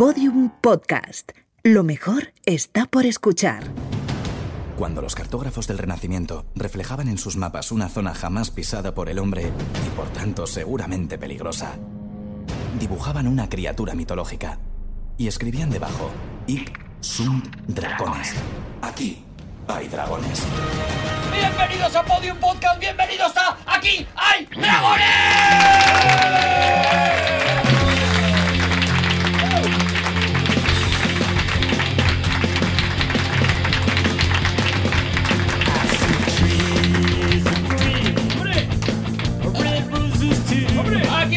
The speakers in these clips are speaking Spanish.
Podium Podcast. Lo mejor está por escuchar. Cuando los cartógrafos del Renacimiento reflejaban en sus mapas una zona jamás pisada por el hombre y por tanto seguramente peligrosa, dibujaban una criatura mitológica y escribían debajo: Ic sunt dragones. Aquí hay dragones. Bienvenidos a Podium Podcast, bienvenidos a Aquí hay dragones.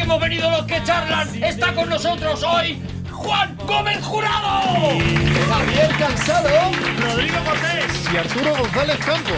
Hemos venido los que charlan. Está con nosotros hoy Juan Gómez Jurado. Javier Cansado Rodrigo Cortés. y Arturo González Campos.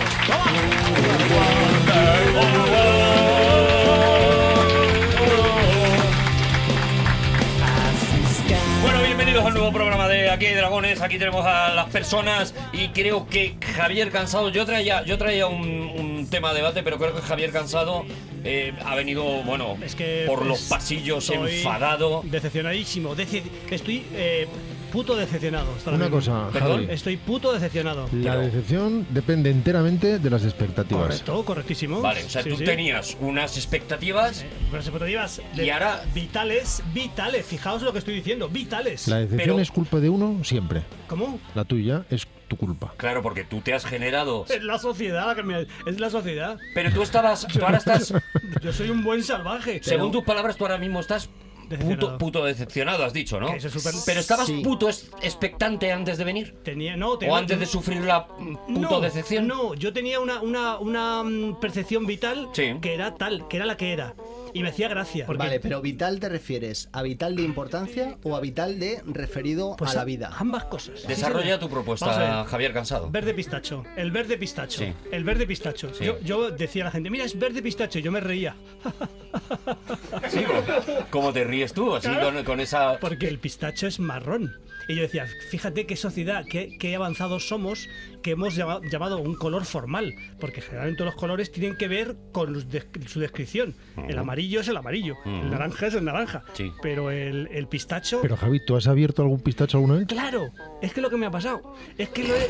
Bienvenidos al nuevo programa de Aquí hay Dragones. Aquí tenemos a las personas y creo que Javier Cansado. Yo traía, yo traía un, un tema de debate, pero creo que Javier Cansado eh, ha venido, bueno, Es que por pues, los pasillos estoy enfadado. Decepcionadísimo. Deci- estoy eh, puto decepcionado. Una mismo. cosa, Perdón. Javi. Estoy puto decepcionado. La Pero- decepción depende enteramente de las expectativas. Correcto, correctísimo. Vale, o sea, Sí, tú sí. tenías unas expectativas. Eh, Unas expectativas de- Y ahora- vitales, vitales. Fijaos lo que estoy diciendo, vitales. La decepción Pero- es culpa de uno siempre. ¿Cómo? La tuya es tu culpa. Claro, porque tú te has generado. Es la sociedad la que me- es la sociedad. Pero tú estabas. Tú ahora estás. Yo soy un buen salvaje. Según tus palabras, tú ahora mismo estás. Puto, Decepcionado. puto decepcionado, has dicho, ¿no? Que eso es súper- Pero estabas Sí. puto es- expectante antes de venir. Tenía, no, ¿O antes de sufrir la mm, puto no, decepción? No, yo tenía una, una, una mm, percepción vital Sí. que era tal, que era la que era. Y me hacía gracia. porque- Vale, pero vital te refieres a vital de importancia o a vital de referido Pues a la vida. Ambas cosas. Desarrolla tu propuesta. Javier Cansado. Verde pistacho, el verde pistacho, Sí. el verde pistacho. Sí. Yo, yo decía a la gente, mira, es verde pistacho, y yo me reía. Sí, ¿cómo- ¿Cómo te ríes tú? Así Claro. con, con esa. Porque el pistacho es marrón. Y yo decía, fíjate qué sociedad, qué, qué avanzados somos que hemos llama- llamado un color formal. Porque generalmente los colores tienen que ver con los de- su descripción. El amarillo es el amarillo, el naranja es el naranja. Sí. Pero el, el pistacho... Pero Javi, ¿tú has abierto algún pistacho alguna vez? Claro, es que lo que me ha pasado es que lo he,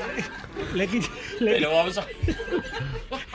le, he quit- le he Pero vamos a.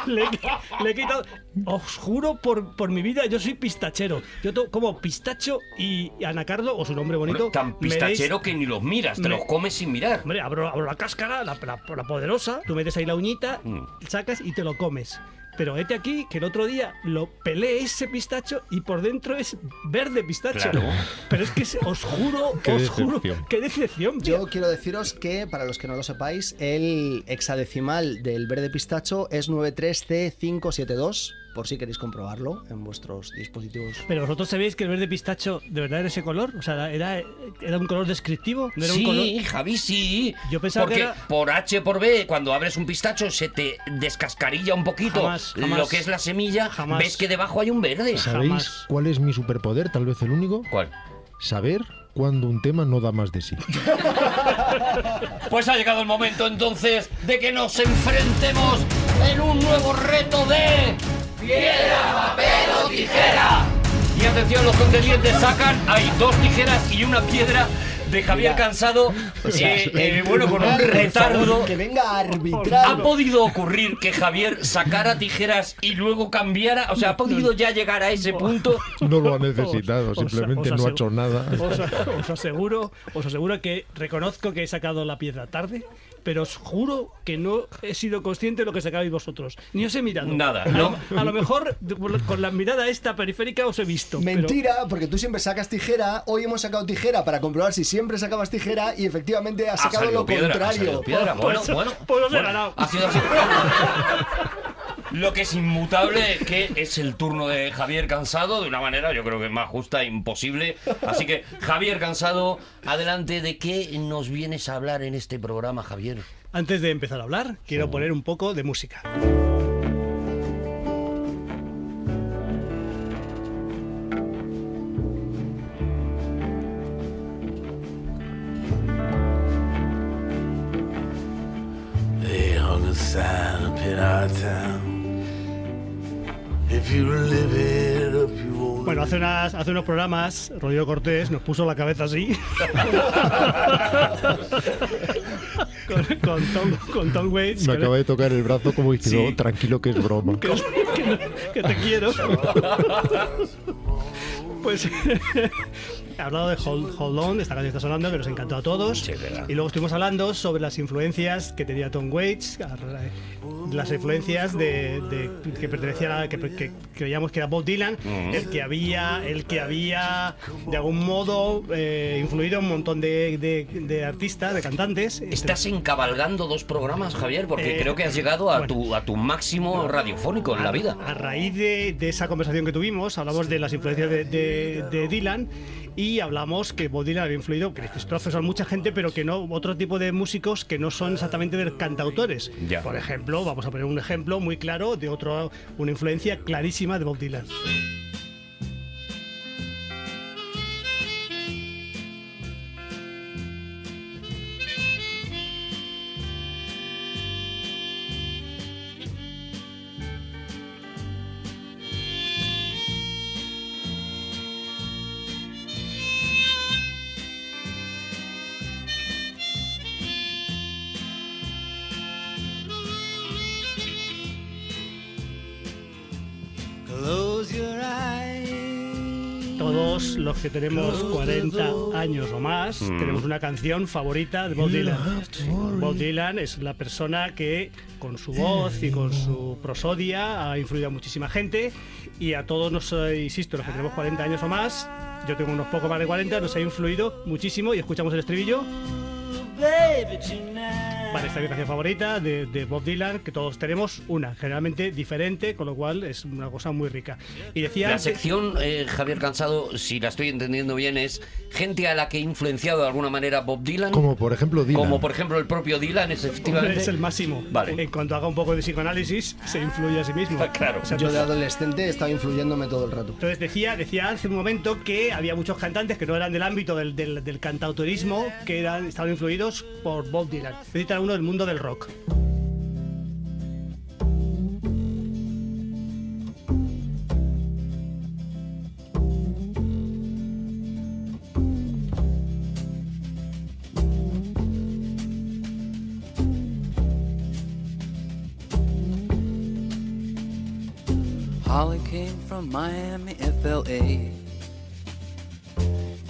Le, he- le he quitado. Os juro por, por mi vida, yo soy pistachero. Yo to- como pistacho y, y anacardo, o su nombre bonito. Bueno, tan pistachero que ni los miras, te me- los comes sin mirar. Hombre, abro, abro la cáscara, la, la- la poderosa, tú metes ahí la uñita, Mm. sacas y te lo comes. Pero vete aquí que el otro día lo pelé ese pistacho y por dentro es verde pistacho. Claro. Pero es que os juro, Qué os juro, decepción. qué decepción. Yo quiero deciros que, para los que no lo sepáis, el hexadecimal del verde pistacho es 93C572, por si queréis comprobarlo en vuestros dispositivos. Pero vosotros sabéis que el verde pistacho de verdad era ese color, o sea, era, era un color descriptivo, no era un color. Sí, Javi, sí. Yo pensaba Porque que era- por H por B, cuando abres un pistacho, se te descascarilla un poquito Jamás, jamás. lo que es la semilla. Jamás. Ves que debajo hay un verde. ¿Sabéis Jamás. cuál es mi superpoder? Tal vez el único. ¿Cuál? Saber cuando un tema no da más de sí. Pues ha llegado el momento entonces de que nos enfrentemos en un nuevo reto de piedra, papel o tijera. Y atención, los contendientes sacan, hay dos tijeras y una piedra de Javier Mira, Cansado. eh, eh, bueno, con un retardo. Que venga a arbitrar. ¿Ha podido ocurrir que Javier sacara tijeras y luego cambiara? O sea, ¿ha podido ya llegar a ese punto? No lo ha necesitado, Os- simplemente os no ha hecho nada. Os, os aseguro, os aseguro que reconozco que he sacado la piedra tarde, pero os juro que no he sido consciente de lo que sacabais vosotros. Ni os he mirado. Nada, A, ¿no? lo, a lo mejor con la mirada esta periférica os he visto. pero- Mentira, porque tú siempre sacas tijera. Hoy hemos sacado tijera para comprobar si siempre sacabas tijera y efectivamente has Ha sacado lo piedra, ha contrario. salido piedra. Bueno, Pues- bueno. pues os he bueno, ganado. Ha sido así. Lo que es inmutable que es el turno de Javier Cansado de una manera yo creo que más justa e imposible. Así que Javier Cansado, adelante, ¿de qué nos vienes a hablar en este programa, Javier? Antes de empezar a hablar, quiero poner un poco de música. They hung a sign up in our town. Bueno, hace, unas, hace unos programas, Rodrigo Cortés nos puso la cabeza así. con, con Tom, con Tom Waits. Me acaba de tocar el brazo como diciendo, Sí. tranquilo que es broma. que, que- que te quiero. Pues hablado de Hold, Hold On, esta canción está sonando, que nos encantó a todos. Sí, y luego estuvimos hablando sobre las influencias que tenía Tom Waits, las influencias de, de- que pertenecían a, que, que creíamos que era Bob Dylan, el que había, el que había de algún modo eh, influido a un montón de, de- de artistas, de cantantes. Estás encabalgando dos programas, Javier, porque Eh, creo que has llegado a, bueno. tu, a tu máximo radiofónico en la vida. A raíz de, esa conversación que tuvimos, hablamos de las influencias de Dylan y hablamos que Bob Dylan había influido, que son mucha gente, pero que no otro tipo de músicos que no son exactamente de cantautores. Ya. Por ejemplo, vamos a poner un ejemplo muy claro de otro, una influencia clarísima de Bob Dylan. Los que tenemos 40 años o más Mm. tenemos una canción favorita de Bob Dylan. Bob Dylan es la persona que con su voz y con su prosodia ha influido a muchísima gente y a todos nos, eh, insisto, los que tenemos 40 años o más, yo tengo unos pocos más de 40, nos ha influido muchísimo y escuchamos el estribillo. Baby, esta es mi canción favorita de, de Bob Dylan, que todos tenemos una, generalmente diferente, con lo cual es una cosa muy rica. Y decía La antes- sección, eh, Javier Cansado, si la estoy entendiendo bien, es gente a la que ha influenciado de alguna manera Bob Dylan. Como por ejemplo Dylan. Como por ejemplo el propio Dylan, es efectivamente. es el máximo. Vale. En cuanto haga un poco de psicoanálisis, se influye a sí mismo. Claro. O sea, Yo de adolescente estaba influyéndome todo el rato. Entonces decía, decía hace un momento que había muchos cantantes que no eran del ámbito del, del, del cantautorismo, que eran, estaban influidos por Bob Dylan. Necesitan uno del mundo del rock. Holly came from Miami, FLA.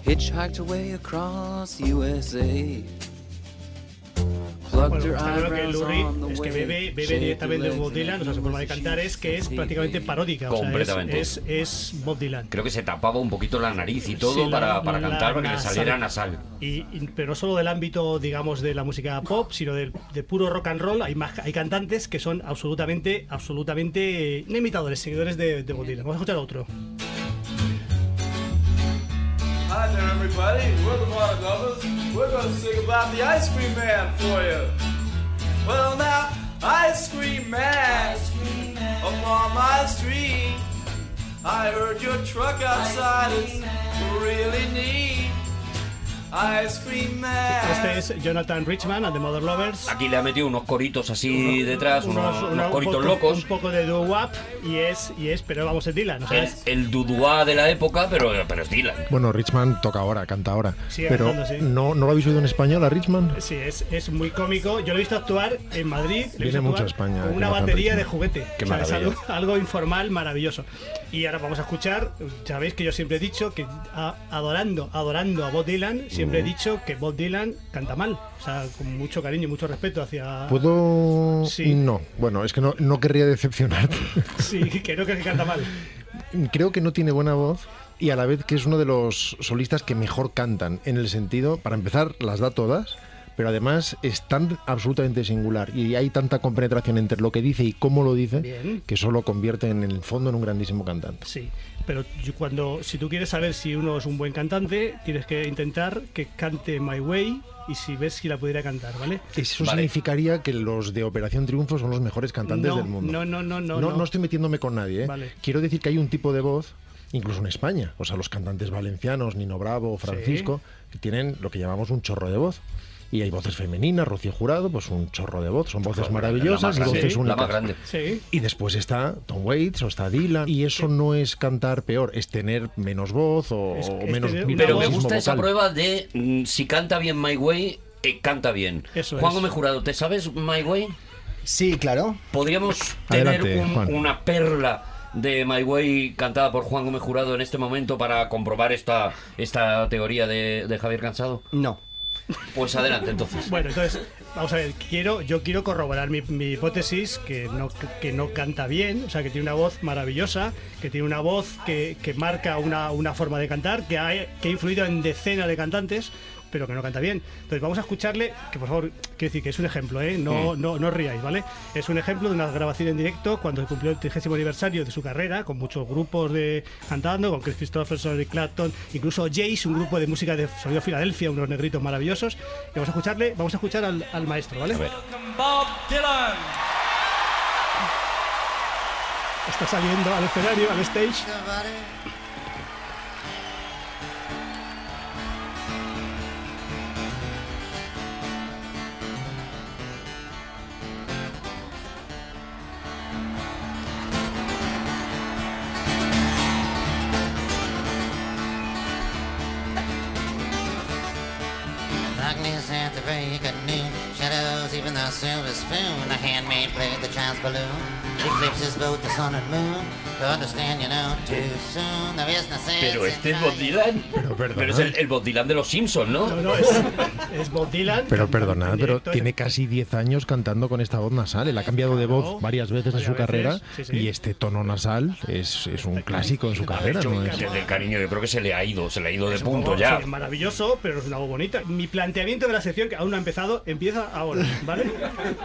Hitchhiked away across USA. Bueno, está claro que es que bebe, bebe directamente de Bob Dylan, o sea, su forma de cantar es que es prácticamente paródica. o sea, es- Completamente. es, es Bob Dylan. Creo que se tapaba un poquito la nariz y todo Sí, la- para, para la cantar, para que le saliera nasal. Y, y- pero no solo del ámbito, digamos, de la música pop, sino del, de puro rock and roll. Hay, más, hay cantantes que son absolutamente, absolutamente eh, no imitadores, seguidores de, de Bob Dylan. Vamos a escuchar otro. Hi there, everybody. We're the Water Lovers. We're going to sing about the Ice Cream Man for you. Well, now, Ice Cream Man, upon my street. I heard your truck outside is really neat. Este es Jonathan Richman and the Mother Lovers. Aquí le ha metido unos coritos así detrás, unos, unos una- un coritos poco- locos. Un poco de doo-wop y es, y es, pero vamos, es Dylan. Es- el duduá de la época, pero, pero es Dylan. Bueno, Richman toca ahora, canta ahora. Sigue pero cantando, sí. ¿no, ¿no lo habéis oído en español a Richman? Sí, es, es muy cómico. Yo lo he visto actuar en Madrid. Viene mucho a España, Con una Jonathan batería de juguete. Qué O sea, es algo, algo informal, maravilloso. Y ahora vamos a escuchar. Sabéis que yo siempre he dicho que a- adorando, adorando a Bob Dylan, siempre he dicho que Bob Dylan canta mal. O sea, con mucho cariño y mucho respeto hacia. ¿Puedo...? Sí. No, bueno, es que no, no querría decepcionarte. Sí, que no que canta mal. Creo que no tiene buena voz y a la vez que es uno de los solistas que mejor cantan, en el sentido, para empezar, las da todas, pero además es tan absolutamente singular y hay tanta compenetración entre lo que dice y cómo lo dice Bien. que eso lo convierte en el fondo en un grandísimo cantante. Sí, pero cuando si tú quieres saber si uno es un buen cantante, tienes que intentar que cante My Way y si ves si la pudiera cantar, ¿vale? Eso Vale. significaría que los de Operación Triunfo son los mejores cantantes No, del mundo. no, no, no, no, no. no. estoy metiéndome con nadie. ¿eh? Vale. Quiero decir que hay un tipo de voz, incluso en España, o sea, los cantantes valencianos, Nino Bravo, Francisco, que tienen lo que llamamos un chorro de voz. Y hay voces femeninas, Rocío Jurado, pues un chorro de voz, son voces La maravillosas más y voces únicas. más grande. Sí. Y después está Tom Waits o está Dylan. Y eso no es cantar peor, es tener menos voz o, Es- o es menos tener una Pero me gusta esa prueba de mm, si canta bien My Way, eh, canta bien. Eso Juan. Gómez Jurado, ¿te sabes My Way? Sí, claro. ¿Podríamos Adelante, tener un- una perla de My Way cantada por Juan Gómez Jurado en este momento para comprobar esta, esta teoría de, de Javier Cansado? No. Pues adelante entonces. Bueno, entonces, vamos a ver, quiero, yo quiero corroborar mi, hipótesis que no, que no canta bien, o sea, que tiene una voz maravillosa, que tiene una voz que, que marca una, una forma de cantar, que ha, que ha influido en decenas de cantantes, pero que no canta bien. Entonces vamos a escucharle, que por favor, quiero decir que es un ejemplo, ¿eh? no, no, no os riáis, ¿vale? Es un ejemplo de una grabación en directo cuando se cumplió el 30 aniversario de su carrera, con muchos grupos de cantando, con Chris Christopherson, Eric Clapton, incluso Jace, un grupo de música de sonido Filadelfia, unos negritos maravillosos. Y vamos a escucharle, vamos a escuchar al, al maestro, ¿vale? A ver. Bob Dylan. Está saliendo al escenario, al stage. The break of noon, shadows, even the silver spoon. A handmaid played the child's balloon. Eclipses both the sun and moon. To understand, you know, too soon. There is no sense Pero in este es trying. Bob Dylan. Pero perdona. es el, el Bob Dylan de los Simpsons, ¿no? No, no, es, es Bob Dylan. Pero perdonad, pero tiene casi 10 años cantando con esta voz nasal. Él ha cambiado de voz varias veces en varias su carrera veces, sí, sí. y este tono nasal es, es un clásico en su carrera. ¿no? Es- Desde el cariño, yo creo que se le ha ido, se le ha ido de Es un punto poco- ya. sí, es maravilloso, pero es una voz bonita. Mi planteamiento de la sección, que aún no ha empezado, empieza ahora, ¿vale?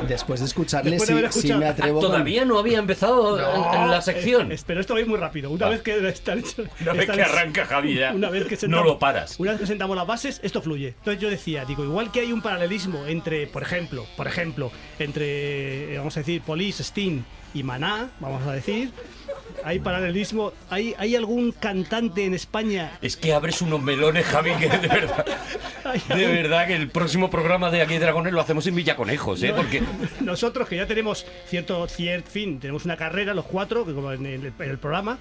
Después de escucharle, Después de sí, sí me atrevo. con- Todavía no había empezado en, en la sección. Eh, pero esto va a ir muy rápido. Una Ah. vez que están hechos- Una vez que arranca Javi ya, Una vez que no sentamos- lo paras. Una vez que sentamos las bases, esto fluye. Entonces yo decía, digo, igual que hay un paralelismo entre, por ejemplo, por ejemplo, entre, eh, vamos a decir, Police, Sting y Maná, vamos a decir, hay paralelismo. ¿Hay, hay algún cantante en España? Es que abres unos melones, Javi, que de verdad, de verdad que el próximo programa de Aquí Dragones lo hacemos en Villaconejos, ¿eh? Porque Nosotros que ya tenemos cierto, cierto fin, tenemos una carrera, los cuatro, que como en el, en el programa,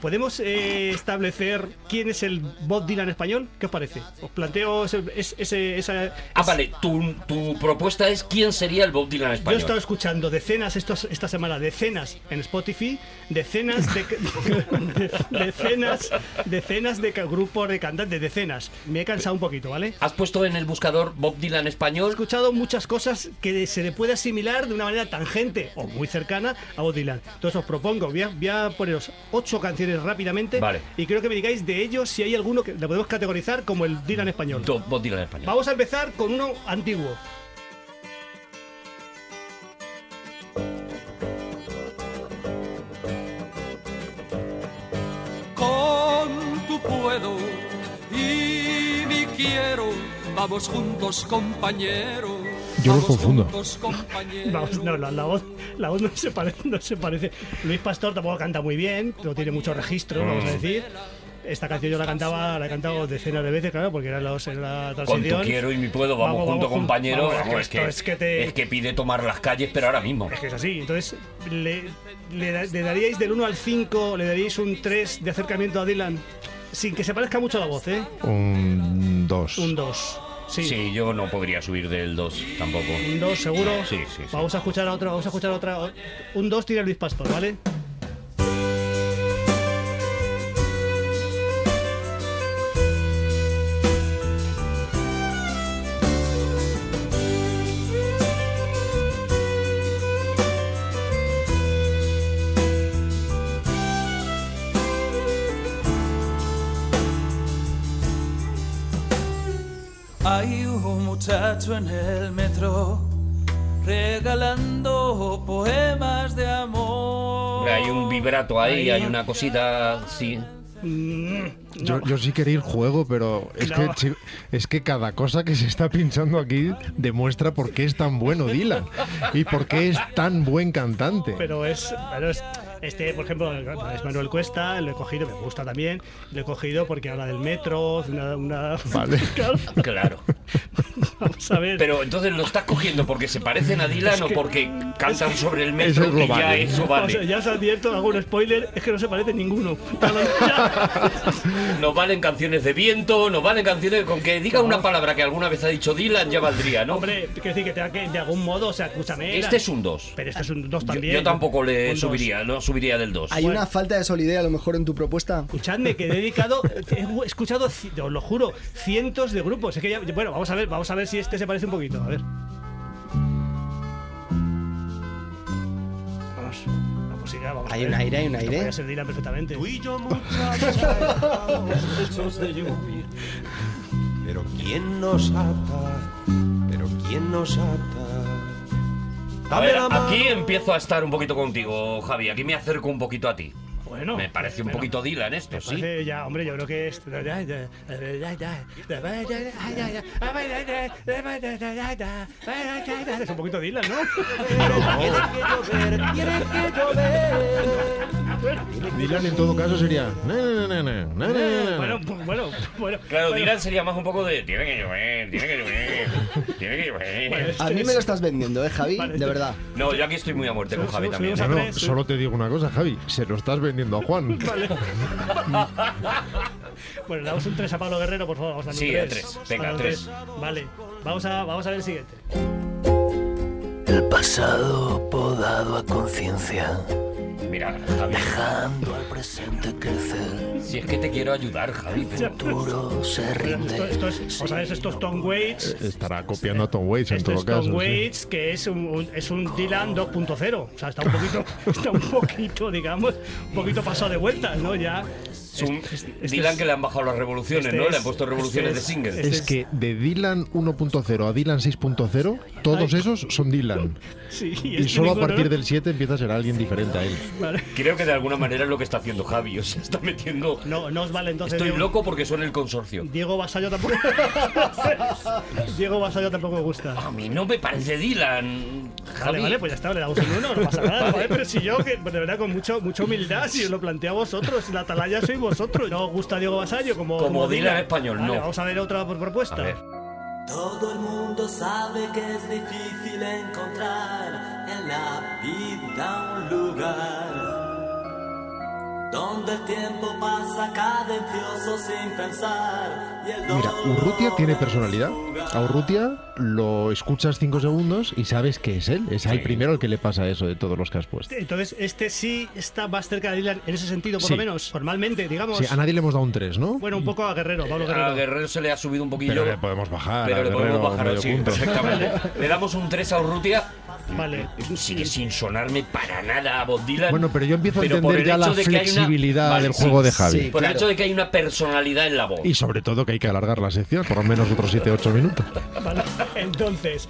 ¿podemos eh, establecer quién es el Bob Dylan español? ¿Qué os parece? Os planteo ese, es- ese- esa... Ah, vale, tu, tu propuesta es quién sería el Bob Dylan Yo he español. estado escuchando decenas estos, esta semana, decenas en Spotify, decenas de, de- decenas, decenas de grupos de cantantes, decenas. Me he cansado un poquito, ¿vale? ¿Has puesto en el buscador Bob Dylan He español? escuchado muchas cosas que se le puede asimilar de una manera tangente o muy cercana a Bob Dylan. Entonces os propongo, voy a, voy a poneros ocho canciones rápidamente Vale. y creo que me digáis de ellos si hay alguno que le podemos categorizar como el Dylan español. Do- Bob Dylan español. Vamos a empezar con uno antiguo. Con tu puedo y mi quiero, vamos juntos compañero. Yo los confundo. Vamos, no, la, la voz, la voz no se parece, no se parece. Luis Pastor tampoco canta muy bien, no tiene mucho registro, vamos a decir. Esta canción yo la cantaba, la he cantado decenas de veces, claro, porque era, la Con transición. tu quiero y mi puedo, vamos, Vamos, junto, vamos, compañero. vamos, es que Vamos, es, que, es que te- es que pide tomar las calles, pero ahora mismo. Es que es así. Entonces, le, le le daríais del 1 al 5, le daríais un 3 de acercamiento a Dylan, sin que se parezca mucho la voz, ¿eh? Un 2. Un 2. Sí. Sí, yo no podría subir del 2 tampoco. Un 2 seguro. Sí, sí, sí. Vamos a escuchar a otro, vamos a escuchar a otra. Un 2 tira Luis Pastor, ¿vale? Hay un muchacho en el metro regalando poemas de amor. Hay un vibrato ahí, hay una cosita sí. Mm, Yo, yo sí quería ir juego, pero es, No. que, es que cada cosa que se está pinchando aquí demuestra por qué es tan bueno Dylan y por qué es tan buen cantante. Pero es, pero es- este, por ejemplo, es Manuel Cuesta, lo he cogido, me gusta también, lo he cogido porque habla del metro, una, una- Vale. Claro. Vamos a ver. Pero entonces lo estás cogiendo porque se parecen a Dylan Es o que- porque cantan sobre el Eso metro es lo y ya vale. eso O sea, vale. ya se advierto, hago un spoiler, es que no se parece ninguno. Nos valen canciones de viento, nos valen canciones con que diga una palabra que alguna vez ha dicho Dylan ya valdría, ¿no? Hombre, quiero decir que tenga que de algún modo, o sea, escúchame. Este es un 2. Pero este es un 2 Yo, también. yo tampoco le Un dos. subiría, no subiría del 2. ¿Hay una falta de solidez a lo mejor en tu propuesta? Escuchadme, que he dedicado, he escuchado, os lo juro, cientos de grupos. Es que ya, bueno, vamos a ver, vamos a ver si este se parece un poquito. A ver. Vamos, la música, vamos. a Hay ver. un aire, hay un Esto aire. podría ser Dylan perfectamente. Pero ¿quién nos ata? Pero ¿quién nos ata? A ver, aquí empiezo a estar un poquito contigo, Javi. Aquí me acerco un poquito a ti. Bueno, Me parece un bueno. poquito Dylan esto, ¿sí? ya, hombre, yo creo que es. Es un poquito Dylan, ¿no? Dylan en todo caso sería. Bueno, bueno, bueno. Claro. Dylan sería más un poco de. Tiene que llover, tiene que llover, tiene que llover. A mí me lo estás vendiendo, ¿eh, Javi? De verdad. No, yo aquí estoy muy a muerte con Javi también. solo te digo una cosa, Javi. Se lo estás vendiendo a Juan. Vale. bueno, damos un 3 a Pablo Guerrero, por favor. Vamos a Sí, un a 3. tres. Venga, tres. Vale, vamos a, vamos a ver el siguiente. El pasado podado a conciencia, Mira, Javi. dejando al presente crecer. Si es que te quiero ayudar, Javi. pero- Futuro se Esto, rinde. esto es, vamos a ver, esto es Tom Waits. Estará copiando a Tom Waits en Esto todo es Tom caso. sí. Waits, que es un, un- es un Dylan 2.0. O sea, está un poquito, está un poquito, digamos, un poquito pasado de vuelta, ¿no? Ya. Es un este Dylan es- que le han bajado las revoluciones, este ¿no? es- le han puesto revoluciones este de es- single. Es que de Dylan 1.0 a Dylan 6.0, todos esos son Dylan. Sí, Y este solo a partir ¿no? del 7 empieza a ser alguien diferente a él. Vale. Creo que de alguna manera es lo que está haciendo Javi. O sea, está metiendo. No, no os vale entonces. Estoy Diego- loco porque suena el consorcio. Diego Basallo tampoco. Diego Basallo tampoco me gusta. A mí no me parece Dylan. Vale, Javi. vale, pues ya está, le damos un uno, no pasa nada, ¿vale? Pero si yo, que de verdad, con mucho, mucha humildad, si os lo planteo a vosotros, la atalaya sois vosotros. ¿No os gusta Diego Basallo como, Como Dylan español, Vale, no. Vamos a ver otra propuesta. A ver. Todo el mundo sabe que es difícil encontrar en la vida un lugar donde el tiempo pasa cadencioso sin pensar Mira, Urrutia tiene personalidad. A Urrutia lo escuchas 5 segundos y sabes que es él. Es al primero al que le pasa eso de todos los que has puesto. Entonces, este sí está más cerca de Dylan en ese sentido, por Sí. lo menos, formalmente, digamos. Sí, a nadie le hemos dado un 3, ¿no? Bueno, un poco a Guerrero, Pablo A Guerrero. Se le ha subido un poquillo. Pero le podemos bajar. pero a le Guerrero podemos bajar sí, punto. perfectamente. le damos un 3 a Urrutia. Vale. Sigue sin sonarme para nada a Bob Dylan. Bueno, pero yo empiezo a Pero por entender el ya la una- flexibilidad Vale, del sí, juego de Javi. sí. Por el hecho de que hay una personalidad en la voz. Y sobre todo que hay que alargar la sección, por lo menos otros 7-8 minutos. Vale, Entonces,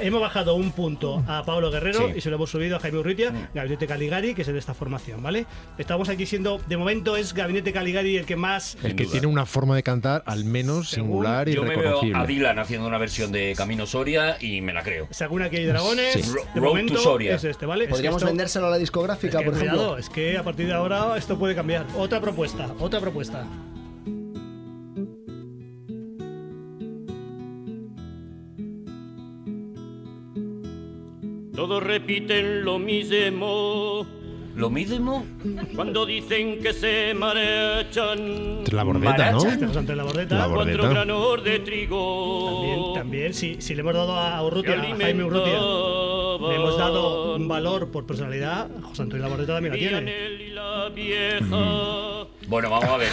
hemos bajado un punto a Pablo Guerrero Sí. Y se lo hemos subido a Jaime Urrutia, Gabinete Caligari, que es el de esta formación, ¿vale? Estamos aquí siendo, de momento es Gabinete Caligari el que más... El que duda. tiene una forma de cantar al menos Según singular y Yo me veo a reconocible. Dylan haciendo una versión de Camino Soria y me la creo. Según aquí hay dragones, Sí. de Road to momento Soria. es este, ¿vale? Es que Podríamos esto- vendérselo a la es discográfica, que, por ejemplo. cuidado, es que a partir de ahora esto puede cambiar. Otra propuesta, otra propuesta. Todos repiten lo mismo ¿Lo mismo? cuando dicen que se marchan La bordeta, ¿no? Maracha. Este José Antonio Labordeta. La cuatro bordeta. granos de trigo. También, también si, si le hemos dado a Urrutia, a Jaime Urrutia, le hemos dado un valor por personalidad, José Antonio Labordeta también la tiene. Y la vieja. Bueno, vamos a ver.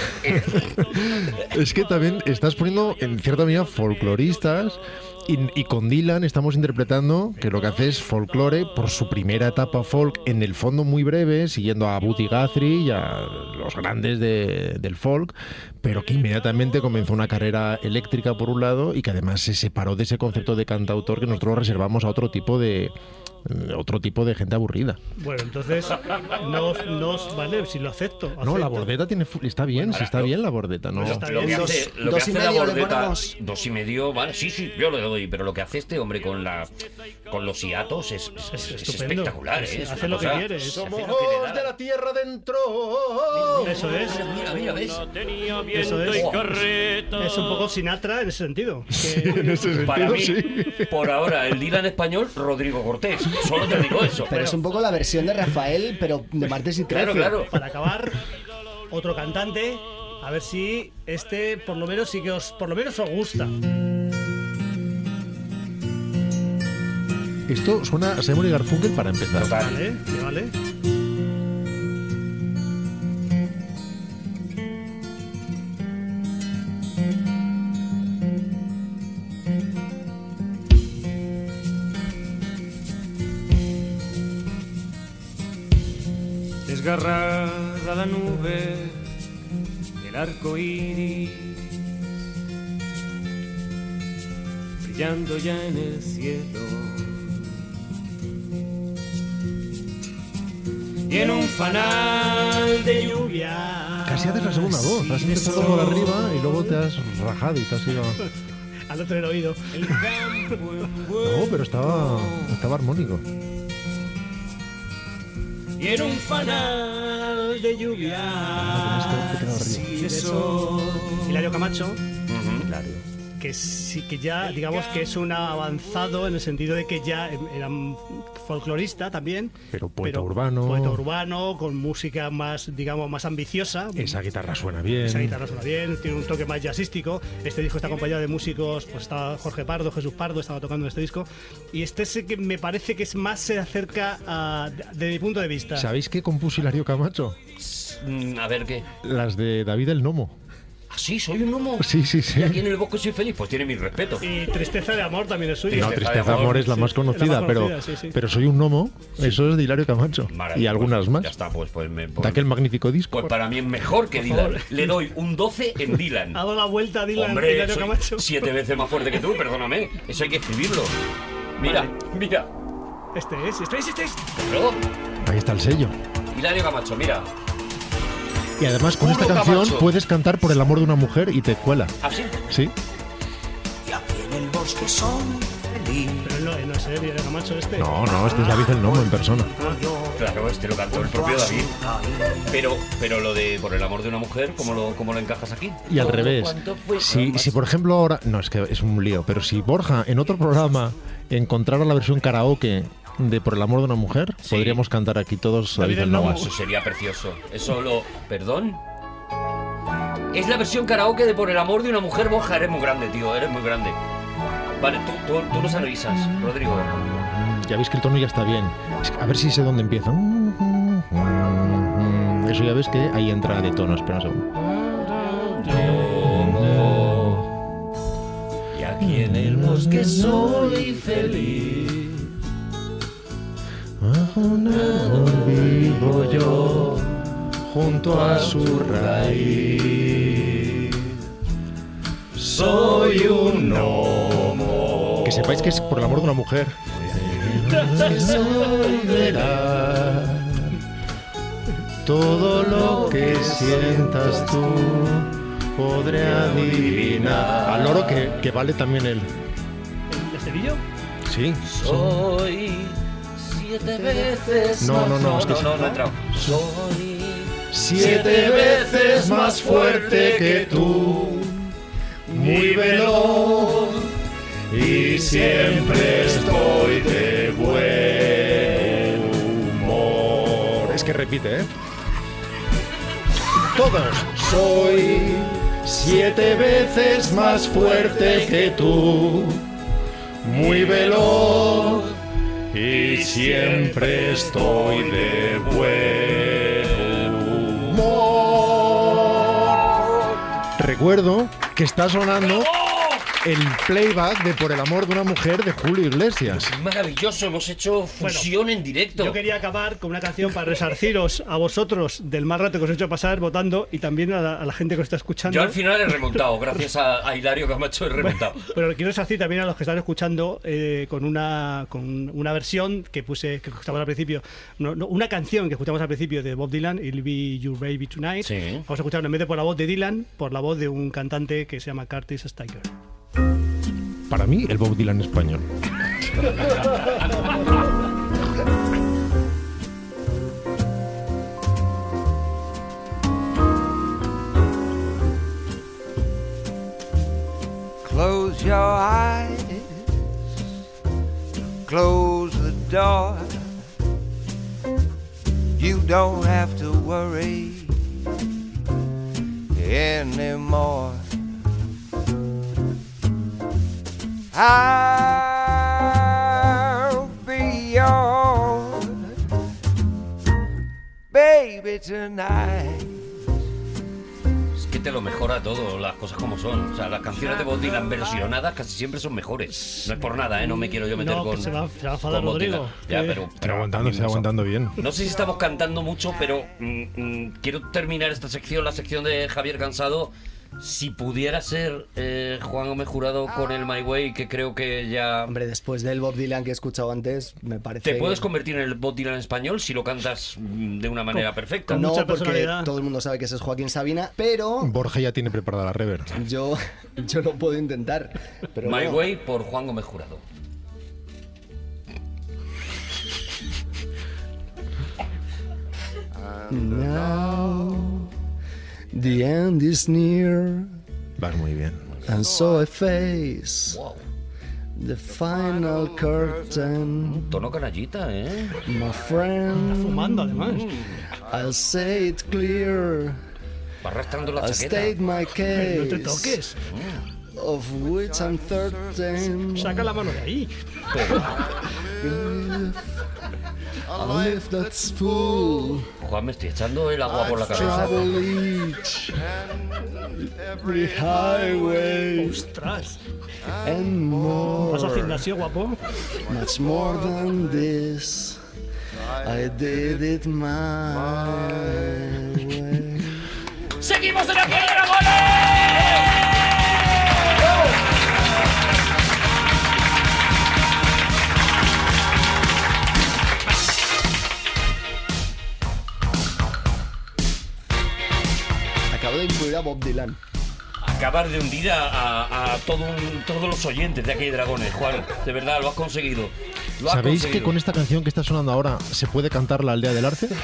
Es que también estás poniendo en cierta medida folcloristas y, con Dylan estamos interpretando que lo que hace es folclore por su primera etapa folk, en el fondo muy breve, siguiendo a Booty Guthrie y a los grandes de- del folk, pero que inmediatamente comenzó una carrera eléctrica por un lado y que además se separó de ese concepto de cantautor que nosotros reservamos a otro tipo de Eh, Otro tipo de gente aburrida. Bueno, entonces, no, no vale, si lo acepto. No, la bordeta tiene, está bien, sí está bien la bordeta, no. Está lo que hace, lo que dos y hace la medio bordeta, ponemos. dos y medio, vale, sí, sí, yo le doy, pero lo que hace este hombre con la con los hiatos es, es- Es espectacular, Es- ¿eh? Es hace lo que quiere, Somos que de la tierra dentro. Eso es. Mira, mira, ¿ves? No tenía Eso es. y. Es un poco Sinatra en ese sentido. que- En ese sentido, Para mí, sí. por ahora, el Dylan español, Rodrigo Cortés. Solo te digo eso. Pero es un poco la versión de Rafael, pero de martes y 13. Claro, claro. para acabar, otro cantante. A ver si este, por lo menos, sí que os, por lo menos os gusta. Esto suena a Simon y Garfunkel para empezar. Total. ¿Vale? ¿Qué vale? Desgarrada la nube, el arco iris, brillando ya en el cielo. Y en un fanal de lluvia. Casi haces la segunda voz. Has empezado por arriba y luego te has rajado y te has ido. Al otro el oído. El campo No, pero estaba, estaba armónico. Y en un fanal de lluvia. Hilario Camacho, que sí que ya, digamos que es un avanzado en el sentido de que ya era folclorista también. Pero poeta urbano. Poeta urbano, con música más, digamos, más ambiciosa. Esa guitarra suena bien. Esa guitarra suena bien, tiene un toque más jazzístico. Este disco está acompañado de músicos, pues estaba Jorge Pardo, Jesús Pardo, estaba tocando en este disco. Y este sí que me parece que es más se acerca a, de mi punto de vista. ¿Sabéis qué compuso Hilario Camacho? Mm, A ver qué. Las de David el Nomo. ¿Ah, sí? ¿Soy un gnomo? Sí, sí, sí. ¿Y aquí en el bosque soy feliz? Pues tiene mi respeto. Y Tristeza de Amor también es suyo. No, Tristeza de Amor, Amor es la sí, más la conocida, más pero, conocida, sí, sí. pero soy un gnomo. Eso es de Hilario Camacho. Maravilla, Y algunas pues, más. Ya está, pues, pues, me, pues, De aquel magnífico disco. pues para mí es mejor que Dylan. Le doy un 12 en Dylan. Ha dado la vuelta a Dylan Hombre, Hilario soy Camacho. siete veces más fuerte que tú, perdóname. Eso hay que escribirlo. Mira, mira. Este es, este es, este es. Pero, Ahí está el sello. Hilario Camacho, mira. Y además con esta canción Camacho. puedes cantar por el amor de una mujer y te cuela. ¿Así? Sí. Y aquí en el bosque feliz. Pero no, no es él, Hilario Camacho este. No, no, este es David el Nomo en persona. Claro, este lo cantó el propio David. Pero, pero lo de por el amor de una mujer, ¿cómo lo, cómo lo encajas aquí? Y al ¿Cuánto- revés. Si, si por ejemplo ahora. No, es que es un lío. Pero si Borja en otro programa encontrara la versión karaoke de Por el amor de una mujer, Sí. podríamos cantar aquí todos David David el. Eso sería precioso. Eso lo. ¿Perdón? Es la versión karaoke de Por el amor de una mujer, Borja. Eres muy grande, tío. Eres muy grande. Vale, tú, tú, tú nos avisas, Rodrigo. Ya veis que el tono ya está bien. A ver si sé dónde empieza. Eso ya ves que ahí entra de tono. Espera un segundo. Y aquí en el bosque soy feliz. Vivo yo junto a su raíz. Soy un gnomo. Que sepáis que es por el amor de una mujer. Todo lo que sientas tú podré adivinar. Al loro que, que vale también el. ¿El estribillo? Sí. Soy siete veces. No, no, no, es que no, no, no he entrado. Soy Siete veces más fuerte que tú, muy veloz y siempre estoy de buen humor. Es que repite, ¿eh? Todos. Soy siete veces más fuerte que tú, muy veloz y siempre estoy de buen humor. Recuerdo que está sonando el playback de Por el amor de una mujer de Julio Iglesias. Maravilloso, hemos hecho fusión en directo. Yo quería acabar con una canción para resarciros a vosotros del mal rato que os he hecho pasar votando y también a la, a la gente que os está escuchando. Yo al final he remontado, gracias a, a Hilario Camacho he remontado. Pero quiero resarcir también a los que están escuchando eh, con una con una versión que puse que escuchamos al principio, no, no, una canción que escuchamos al principio de Bob Dylan, It'll Be Your Baby Tonight. Sí. Vamos a escuchar en vez de por la voz de Dylan, por la voz de un cantante que se llama Curtis Steiger. Para mí, el Bob Dylan español. Close your eyes, close the door. You don't have to worry anymore. I'll be yours, baby, tonight. Es que te lo mejora todo, las cosas como son. O sea, las canciones de Bob Dylan versionadas casi siempre son mejores. No es por nada, ¿eh? No me quiero yo meter No, que con. se va- se va a enfadar Rodrigo. Ya, pero. Pero aguantando, está aguantando bien. No sé si estamos cantando mucho, pero mm, mm, quiero terminar esta sección, la sección de Javier Cansado. Si pudiera ser eh, Juan Gómez Jurado con el My Way, que creo que ya. Hombre, después del Bob Dylan que he escuchado antes, me parece. Te puedes convertir en el Bob Dylan español si lo cantas de una manera perfecta. No, porque todo el mundo sabe que ese es Joaquín Sabina, pero Borja ya tiene preparada la rever. yo, yo lo puedo intentar. Pero My no. Way por Juan Gómez Jurado. Now the end is near, Vas muy bien. and so I face the final curtain. Tono canallita, ¿eh? My friend, fumando además. I'll say it clear. Va arrastrando la I'll chaqueta. state my case. No te toques. Of which I'm certain. Saca la mano de ahí. I'll lift that spool. Juan, me estoy echando el agua por la cabeza. Travel each every highway Ostras. and more. ¿Vas al gimnasio, guapo? Much more than this. I did it my way. ¡Seguimos en la piedra, goles! De incluir a Bob Dylan. Acabar de hundir a, a- a todo un- todos los oyentes de aquí de Dragones, Juan. De verdad, lo has conseguido. Lo has ¿Sabéis que con esta canción que está sonando ahora se puede cantar la aldea del arce?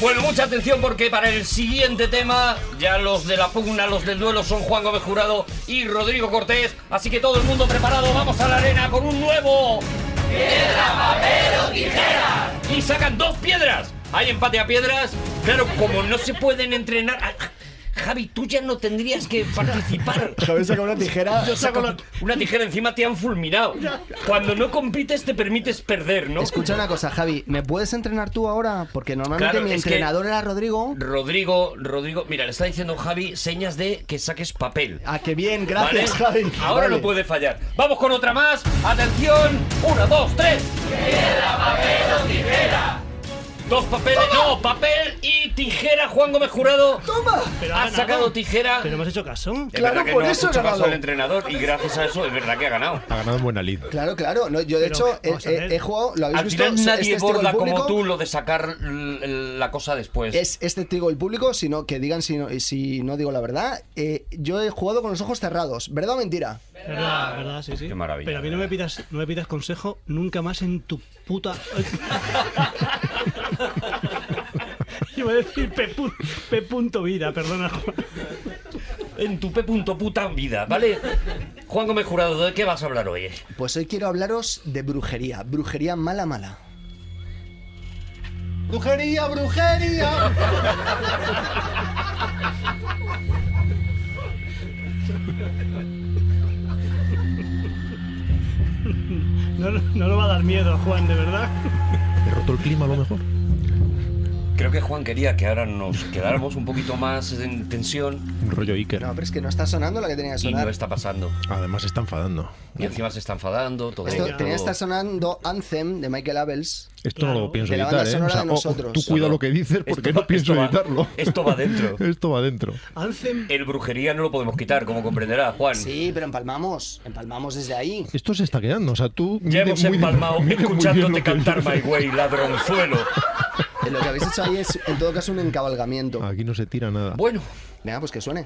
Bueno, mucha atención porque para el siguiente tema, ya los de la pugna, los del duelo son Juan Gómez Jurado y Rodrigo Cortés. Así que todo el mundo preparado, vamos a la arena con un nuevo. ¡Piedra, papel o tijera! Y sacan dos piedras. Hay empate a piedras. Claro, como no se pueden entrenar. Javi, tú ya no tendrías que participar. Javier saca una tijera. Yo saco la- una tijera encima te han fulminado. Cuando no compites te permites perder, ¿no? Escucha una cosa, Javi, ¿me puedes entrenar tú ahora? Porque normalmente Claro, mi es que- entrenador era Rodrigo. Rodrigo, Rodrigo, mira, le está diciendo Javi señas de que saques papel. Ah, qué bien, gracias, ¿Vale? Javi. Ahora Vale. no puede fallar. Vamos con otra más. Atención. Una, dos, tres. Piedra, papel o tijera. Dos papeles. No, papel y tijera. Juan Gómez Jurado. ¡Toma! Pero ha Ha sacado tijera. Pero no has hecho caso. Es Claro, por no ha eso caso ganado. al entrenador y gracias a eso es verdad que ha ganado. Ha ganado en buena lid. Claro, claro. No, yo, de Pero, hecho, he, he- he jugado, lo habéis Al visto. final es nadie testigo el borda como tú lo de sacar la cosa después. Es, es testigo el público, sino que digan si no, si no digo la verdad. Eh, yo he jugado con los ojos cerrados. ¿Verdad o mentira? Verdad, verdad, sí, sí. Qué maravilla, Pero a mí no me pidas, no me pidas consejo nunca más en tu puta. Iba a decir P. P. punto vida, perdona. Juan. En tu P. punto puta vida, ¿vale? Juan Gómez Jurado, ¿de qué vas a hablar hoy? Pues hoy quiero hablaros de brujería. Brujería mala, mala. ¡Brujería, brujería! No, no, no nos va a dar miedo, Juan, de verdad. He roto el clima a lo mejor. Creo que Juan quería que ahora nos quedáramos un poquito más en tensión Un rollo Iker. No, pero es que no está sonando lo que tenía que y sonar. no está pasando. Además se está enfadando. Y encima se está enfadando, todo. Esto todo- tenía que estar sonando Anthem de Michael Abels. Esto no lo pienso De la editar, banda ¿eh? O sea, de o- nosotros. tú cuida lo que dices porque Esto- no pienso esto va- editarlo. esto va dentro. esto va dentro. Anthem. El brujería no lo podemos quitar, como comprenderá, Juan. Sí, pero empalmamos. Empalmamos desde ahí. Esto se está quedando. O sea, tú. Ya hemos empalmado escuchándote cantar. My Way, ladronzuelo. Lo que habéis hecho ahí es, en todo caso, un encabalgamiento. Aquí no se tira nada. Bueno, Venga, pues que suene.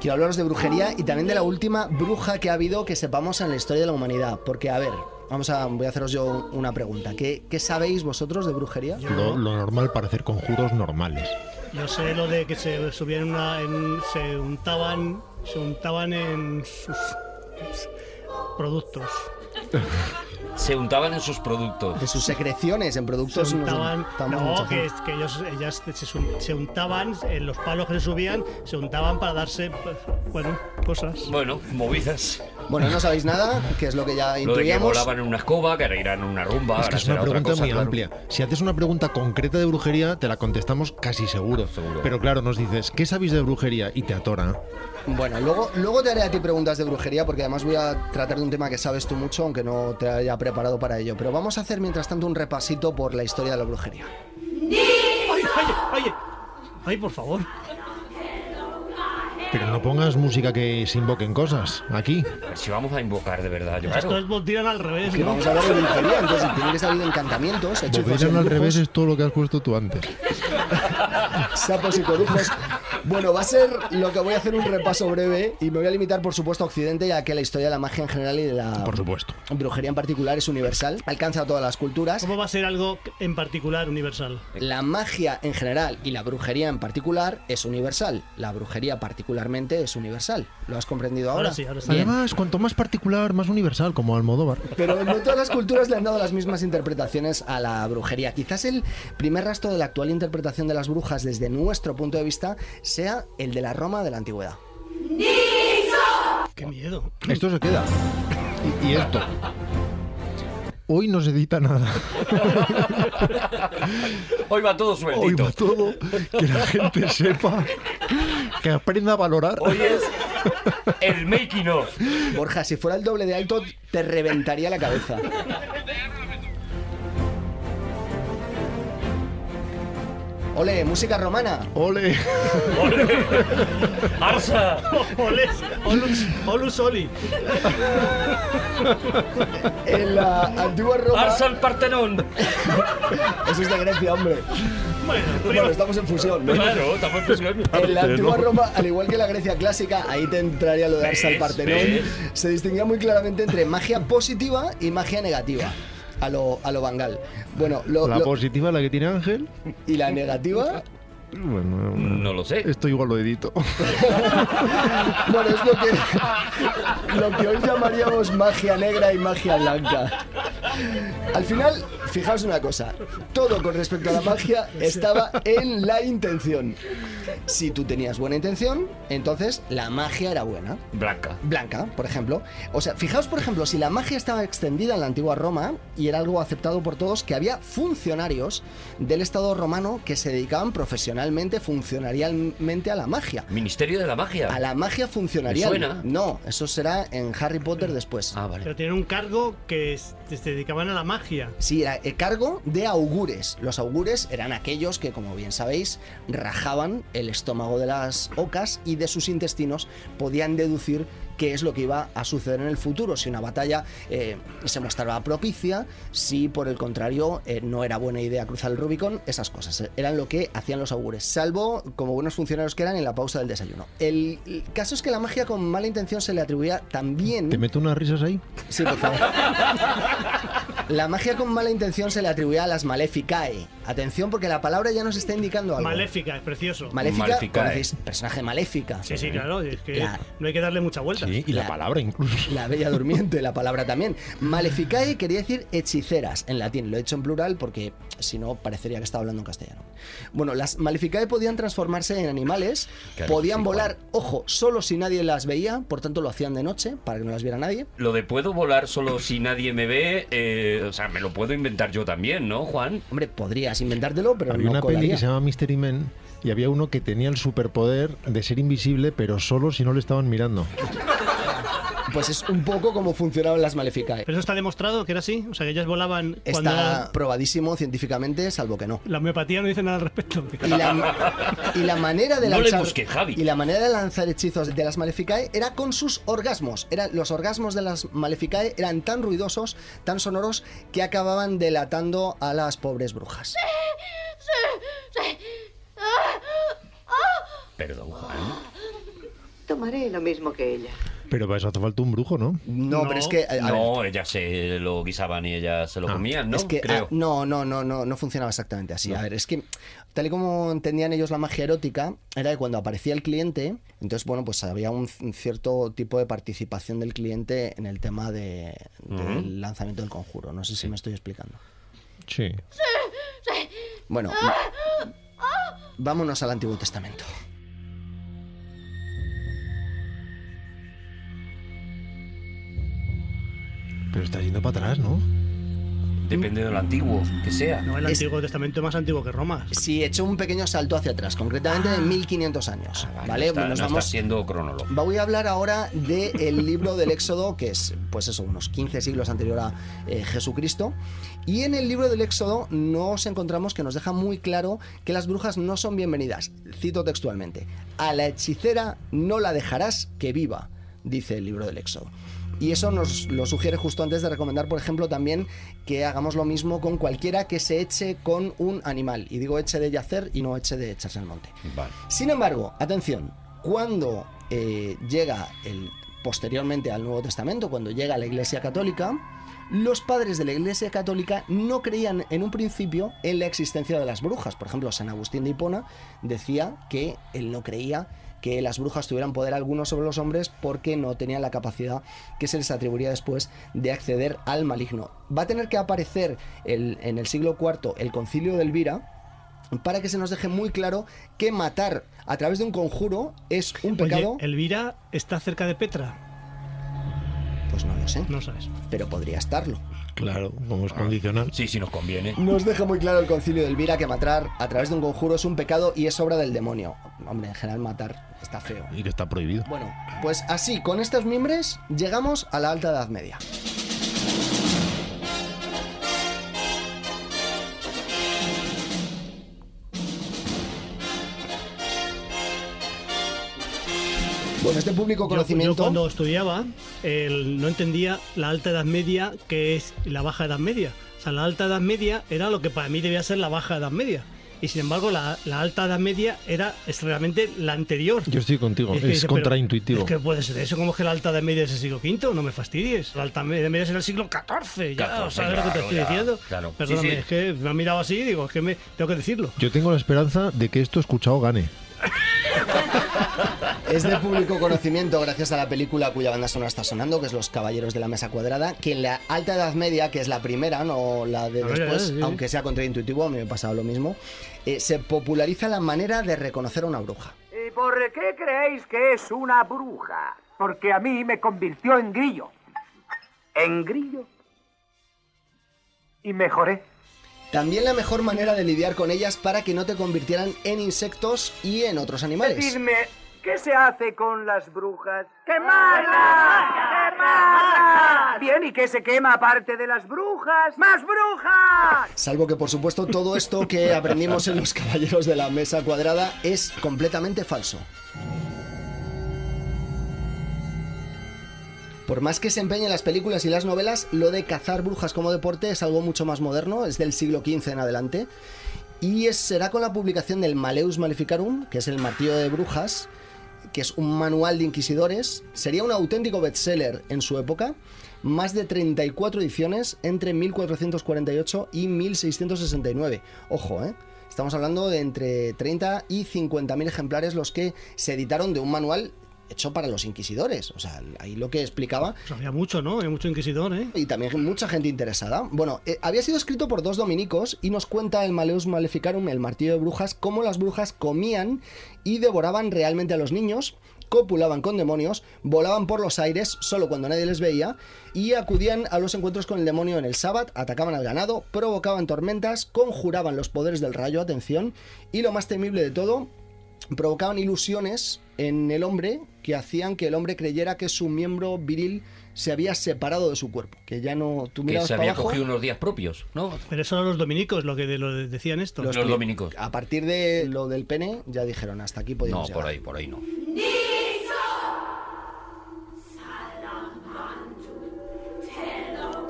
Quiero hablaros de brujería y también de la última bruja que ha habido que sepamos en la historia de la humanidad. Porque, a ver, vamos a, voy a haceros yo una pregunta. ¿Qué, qué sabéis vosotros de brujería? Lo, lo normal para hacer conjuros normales. Yo sé lo de que se subían una. se untaban. Se untaban en sus productos. Se untaban en sus productos. De sus secreciones en productos se untaban. No, que, ellos ellas se, untaban en los palos que se subían, se untaban para darse, bueno, cosas. Bueno, movidas. Bueno, no sabéis nada, que es lo que ya Lo de que intuíamos. volaban en una escoba, que ahora irán en una rumba, Es que es una pregunta cosa, muy claro. amplia. Si haces una pregunta concreta de brujería, te la contestamos casi seguro. Seguro. Pero claro, nos dices, ¿qué sabéis de brujería? Y te atora. Bueno, luego, luego te haré a ti preguntas de brujería porque además voy a tratar de un tema que sabes tú mucho, aunque no te haya preparado para ello. Pero vamos a hacer mientras tanto un repasito por la historia de la brujería. ¡Oye, oye, oye! ¡Ay, por favor! Pero no pongas música que se invoquen cosas. Aquí. A ver si vamos a invocar de verdad, yo Esto es voltiran al revés, Que ¿no? vamos a hablar de brujería, entonces tiene que salir encantamientos, hechizos, Volverán al revés es todo lo que has puesto tú antes. sapos y corujos. Bueno, va a ser lo que voy a hacer un repaso breve y me voy a limitar, por supuesto, a Occidente, ya que la historia de la magia en general y de la Por supuesto. brujería en particular es universal, alcanza a todas las culturas. ¿Cómo va a ser algo en particular universal? La magia en general y la brujería en particular es universal. La brujería particularmente es universal. ¿Lo has comprendido ahora? Ahora sí, ahora sí. Además, cuanto más particular, más universal, como Almodóvar. Pero no todas las culturas le han dado las mismas interpretaciones a la brujería. Quizás el primer rastro de la actual interpretación de las brujas desde nuestro punto de vista sea el de la Roma de la antigüedad. ¡Qué miedo! Esto se queda. Y, y esto. Hoy no se edita nada. Hoy va todo Hoy sueltito. va todo. Que la gente sepa. Que aprenda a valorar. Hoy es el making of. Borja, si fuera el doble de alto, te reventaría la cabeza. Ole, música romana. Ole. Arsa. ¡Olés! ¡Olus, olus oli! En la antigua Roma. Arsa el Partenón. Eso es de Grecia, hombre. Bueno, Bueno, estamos en fusión. ¿no? Claro, estamos en fusión. En la antigua. Roma, al igual que la Grecia clásica, ahí te entraría lo de Arsa ¿Ves? Partenón, ¿Ves? se distinguía muy claramente entre magia positiva y magia negativa. A lo, a lo Bangal. Bueno, lo, La lo- positiva, la que tiene Ángel. y la negativa, Bueno, No lo sé. esto igual lo edito. bueno, es lo que, lo que hoy llamaríamos magia negra y magia blanca. Al final, fijaos una cosa, todo con respecto a la magia estaba en la intención. Si tú tenías buena intención, entonces la magia era buena. Blanca. Blanca, por ejemplo. O sea, fijaos, por ejemplo, si la magia estaba extendida en la antigua Roma y era algo aceptado por todos, que había funcionarios del Estado romano que se dedicaban profesionalmente, funcionarialmente a la magia. Ministerio de la Magia. A la magia funcionarial. Me suena. No, eso será en Harry Potter después. Ah, vale. Pero tienen un cargo que es- se dedicaban a la magia. Sí, era el cargo de augures. Los augures eran aquellos que, como bien sabéis, rajaban el estómago de las ocas y de sus intestinos podían deducir qué es lo que iba a suceder en el futuro, si una batalla eh, se mostraba propicia, si por el contrario eh, no era buena idea cruzar el Rubicón, esas cosas eh, eran lo que hacían los augures, salvo como buenos funcionarios que eran en la pausa del desayuno. El, el caso es que la magia con mala intención se le atribuía también... ¿Te meto unas risas ahí? Sí, por favor. La magia con mala intención se le atribuía a las Maleficae. Atención, porque la palabra ya nos está indicando algo. Maléfica, es precioso. Maléfica, Maleficae. conocéis, personaje maléfica. Sí, sí, claro. Es que La- no hay que darle mucha vuelta. Sí, y la, La- palabra incluso. La bella durmiente, la palabra también. Maleficae quería decir hechiceras en latín. Lo he hecho en plural porque si no parecería que estaba hablando en castellano. Bueno, las Maleficae podían transformarse en animales, Claro, podían sí, volar, ojo, solo si nadie las veía, por tanto lo hacían de noche para que no las viera nadie. Lo de puedo volar solo si nadie me ve, eh, o sea, me lo puedo inventar yo también, ¿no, Juan? Hombre, podrías inventártelo, pero Había no una peli que se llama Mystery Men y había uno que tenía el superpoder de ser invisible, pero solo si no le estaban mirando. Pues es un poco como funcionaban las Maleficae. Pero eso está demostrado que era así. O sea, que ellas volaban cuando Está probadísimo científicamente, salvo que no. la homeopatía no dice nada al respecto. Y la, y la manera de No le lanzar busques, Javi. y la manera de lanzar hechizos de las Maleficae era con sus orgasmos. Eran los orgasmos de las Maleficae eran tan ruidosos, tan sonoros que acababan delatando a las pobres brujas. Perdón, Juan. Tomaré lo mismo que ella. Pero para eso hace falta un brujo, ¿no? No, No, pero es que a- a ver, No, ellas se lo guisaban y ellas se lo Ah. comían, ¿no? es que Creo. ah, no, no, no, no, no funcionaba exactamente así. A ver, es que tal y como entendían ellos la magia erótica, era que cuando aparecía el cliente, entonces bueno, pues había un, un cierto tipo de participación del cliente en el tema de, del lanzamiento del conjuro. No sé si me estoy explicando. Sí. Bueno, vámonos al Antiguo Testamento. Pero está yendo para atrás, ¿no? Depende de lo antiguo que sea. No, el Es- Antiguo Testamento es más antiguo que Roma. Si he hecho un pequeño salto hacia atrás, concretamente de 1500 años, Ah, ¿vale? Está, Nos no vamos está siendo cronólogo. Voy a hablar ahora del libro del Éxodo, que es, pues eso, unos 15 siglos anterior a eh, Jesucristo. Y en el libro del Éxodo nos encontramos que nos deja muy claro que las brujas no son bienvenidas. Cito textualmente: A la hechicera no la dejarás que viva, dice el libro del Éxodo. Y eso nos lo sugiere justo antes de recomendar, por ejemplo, también que hagamos lo mismo con cualquiera que se eche con un animal. Y digo eche de yacer y no eche de echarse al monte. Vale. Sin embargo, atención, cuando eh, llega el, posteriormente al Nuevo Testamento, cuando llega la Iglesia Católica, los padres de la Iglesia Católica no creían en un principio en la existencia de las brujas. Por ejemplo, San Agustín de Hipona decía que él no creía que las brujas tuvieran poder alguno sobre los hombres porque no tenían la capacidad que se les atribuiría después de acceder al maligno. Va a tener que aparecer el- en el siglo IV el concilio de Elvira, para que se nos deje muy claro que matar a través de un conjuro es un pecado. Oye, Elvira está cerca de Petra. Pues no lo sé, No sabes. pero podría estarlo. Claro, como es condicional. Sí, sí nos conviene. Nos deja muy claro el concilio de Elvira que matar a través de un conjuro es un pecado y es obra del demonio. Hombre, en general matar está feo. Y que está prohibido. Bueno, pues así, con estos mimbres, llegamos a la Alta Edad Media. Bueno, este público Yo- conocimiento... Yo, cuando estudiaba, el- no entendía la alta edad media, que es la baja edad media. O sea, la alta edad media era lo que para mí debía ser la baja edad media. Y sin embargo, la, la alta edad media era es realmente la anterior. Yo estoy contigo, es, que dice, pero contraintuitivo. Es que puede ser eso, como que la alta edad media es el siglo V, no me fastidies. La alta edad media es el siglo XIV, ya, 14, ¿sabes lo que te claro, estoy ya, diciendo? claro. Perdóname, Sí, sí. es que me han mirado así y digo, es que me, tengo que decirlo. Yo tengo la esperanza de que esto escuchado gane. Es de público conocimiento gracias a la película cuya banda sonora está sonando, que es Los Caballeros de la Mesa Cuadrada, que en la Alta Edad Media, que es la primera, no la de después, ver, sí. aunque sea contraintuitivo, a mí me ha pasado lo mismo, eh, se populariza la manera de reconocer a una bruja. ¿Y por qué creéis que es una bruja? Porque a mí me convirtió en grillo. ¿En grillo? Y mejoré. También la mejor manera de lidiar con ellas para que no te convirtieran en insectos y en otros animales. Decidme, ¿qué se hace con las brujas? ¡Quemarlas! ¡Quemarlas! Bien, ¿y qué se quema aparte de las brujas? ¡Más brujas! Salvo que, por supuesto, todo esto que aprendimos en los Caballeros de la Mesa Cuadrada es completamente falso. Por más que se empeñe en las películas y las novelas, lo de cazar brujas como deporte es algo mucho más moderno, es del siglo XV en adelante. Y será con la publicación del Maleus Maleficarum, que es el martillo de brujas, que es un manual de inquisidores. Sería un auténtico bestseller en su época. más de 34 ediciones entre 1448 y 1669. Ojo, ¿eh? Estamos hablando de entre 30 y 50.000 ejemplares los que se editaron de un manual hecho para los inquisidores. O sea, ahí lo que explicaba Pues había mucho, ¿no? Había mucho inquisidor, ¿eh? y también mucha gente interesada. Bueno, eh, había sido escrito por dos dominicos y nos cuenta el Maleus Maleficarum, el martillo de brujas, cómo las brujas comían y devoraban realmente a los niños, copulaban con demonios, volaban por los aires solo cuando nadie les veía y acudían a los encuentros con el demonio en el sábado, atacaban al ganado, provocaban tormentas, conjuraban los poderes del rayo, atención, y lo más temible de todo, provocaban ilusiones en el hombre que hacían que el hombre creyera que su miembro viril se había separado de su cuerpo, que ya no tú Que se para había abajo. cogido unos días propios, ¿no? Pero eso eran los dominicos lo que de- lo de- decían esto. Los dominicos. A partir de lo del pene ya dijeron hasta aquí No, podíamos por llegar. ahí, por ahí no.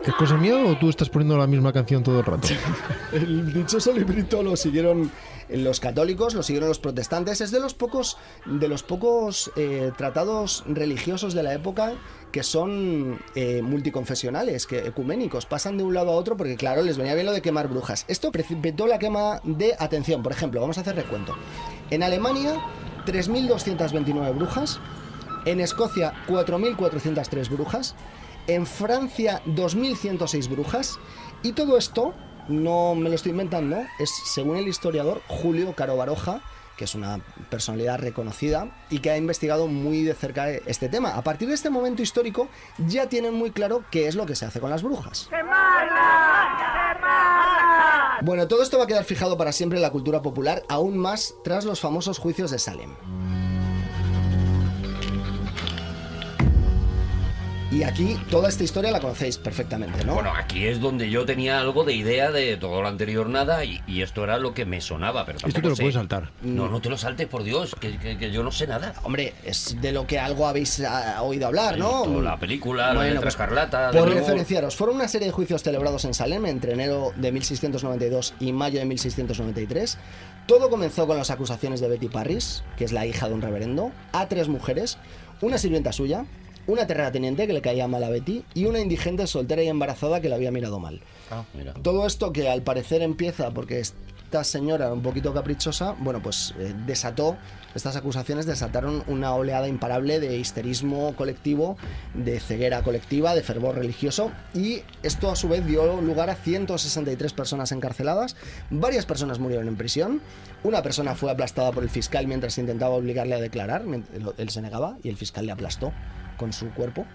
¿Es cosa mía o tú estás poniendo la misma canción todo el rato? El dichoso librito lo siguieron los católicos, lo siguieron los protestantes. Es de los pocos, de los pocos eh, tratados religiosos de la época que son eh, multiconfesionales, que ecuménicos, pasan de un lado a otro porque claro, les venía bien lo de quemar brujas. Esto precipitó la quema de, atención, por ejemplo, vamos a hacer recuento. En Alemania, 3.229 brujas. En Escocia, 4.403 brujas. En Francia, 2.106 brujas. Y todo esto, no me lo estoy inventando, es según el historiador Julio Caro Baroja, que es una personalidad reconocida y que ha investigado muy de cerca este tema. A partir de este momento histórico, ya tienen muy claro qué es lo que se hace con las brujas. Bueno, todo esto va a quedar fijado para siempre en la cultura popular, aún más tras los famosos juicios de Salem. Y aquí toda esta historia la conocéis perfectamente, ¿no? Bueno, aquí es donde yo tenía algo de idea de todo lo anterior nada y, y esto era lo que me sonaba, pero Esto tampoco te lo sé. puedes saltar. No, no te lo saltes, por Dios, que, que- que yo no sé nada. Hombre, es de lo que algo habéis ah, oído hablar, ¿no? Toda la película, la Bueno, letra pues, escarlata... de Por referenciaros, fueron una serie de juicios celebrados en Salem entre enero de 1692 y mayo de 1693. Todo comenzó con las acusaciones de Betty Parris, que es la hija de un reverendo, a tres mujeres, una sirvienta suya, una terrateniente que le caía mal a Betty y una indigente soltera y embarazada que le había mirado mal. Ah, mira. Todo esto que al parecer empieza porque esta señora era un poquito caprichosa, bueno, pues eh, desató, estas acusaciones desataron una oleada imparable de histerismo colectivo, de ceguera colectiva, de fervor religioso y esto a su vez dio lugar a 163 personas encarceladas, varias personas murieron en prisión, una persona fue aplastada por el fiscal mientras intentaba obligarle a declarar, él se negaba y el fiscal le aplastó con su cuerpo.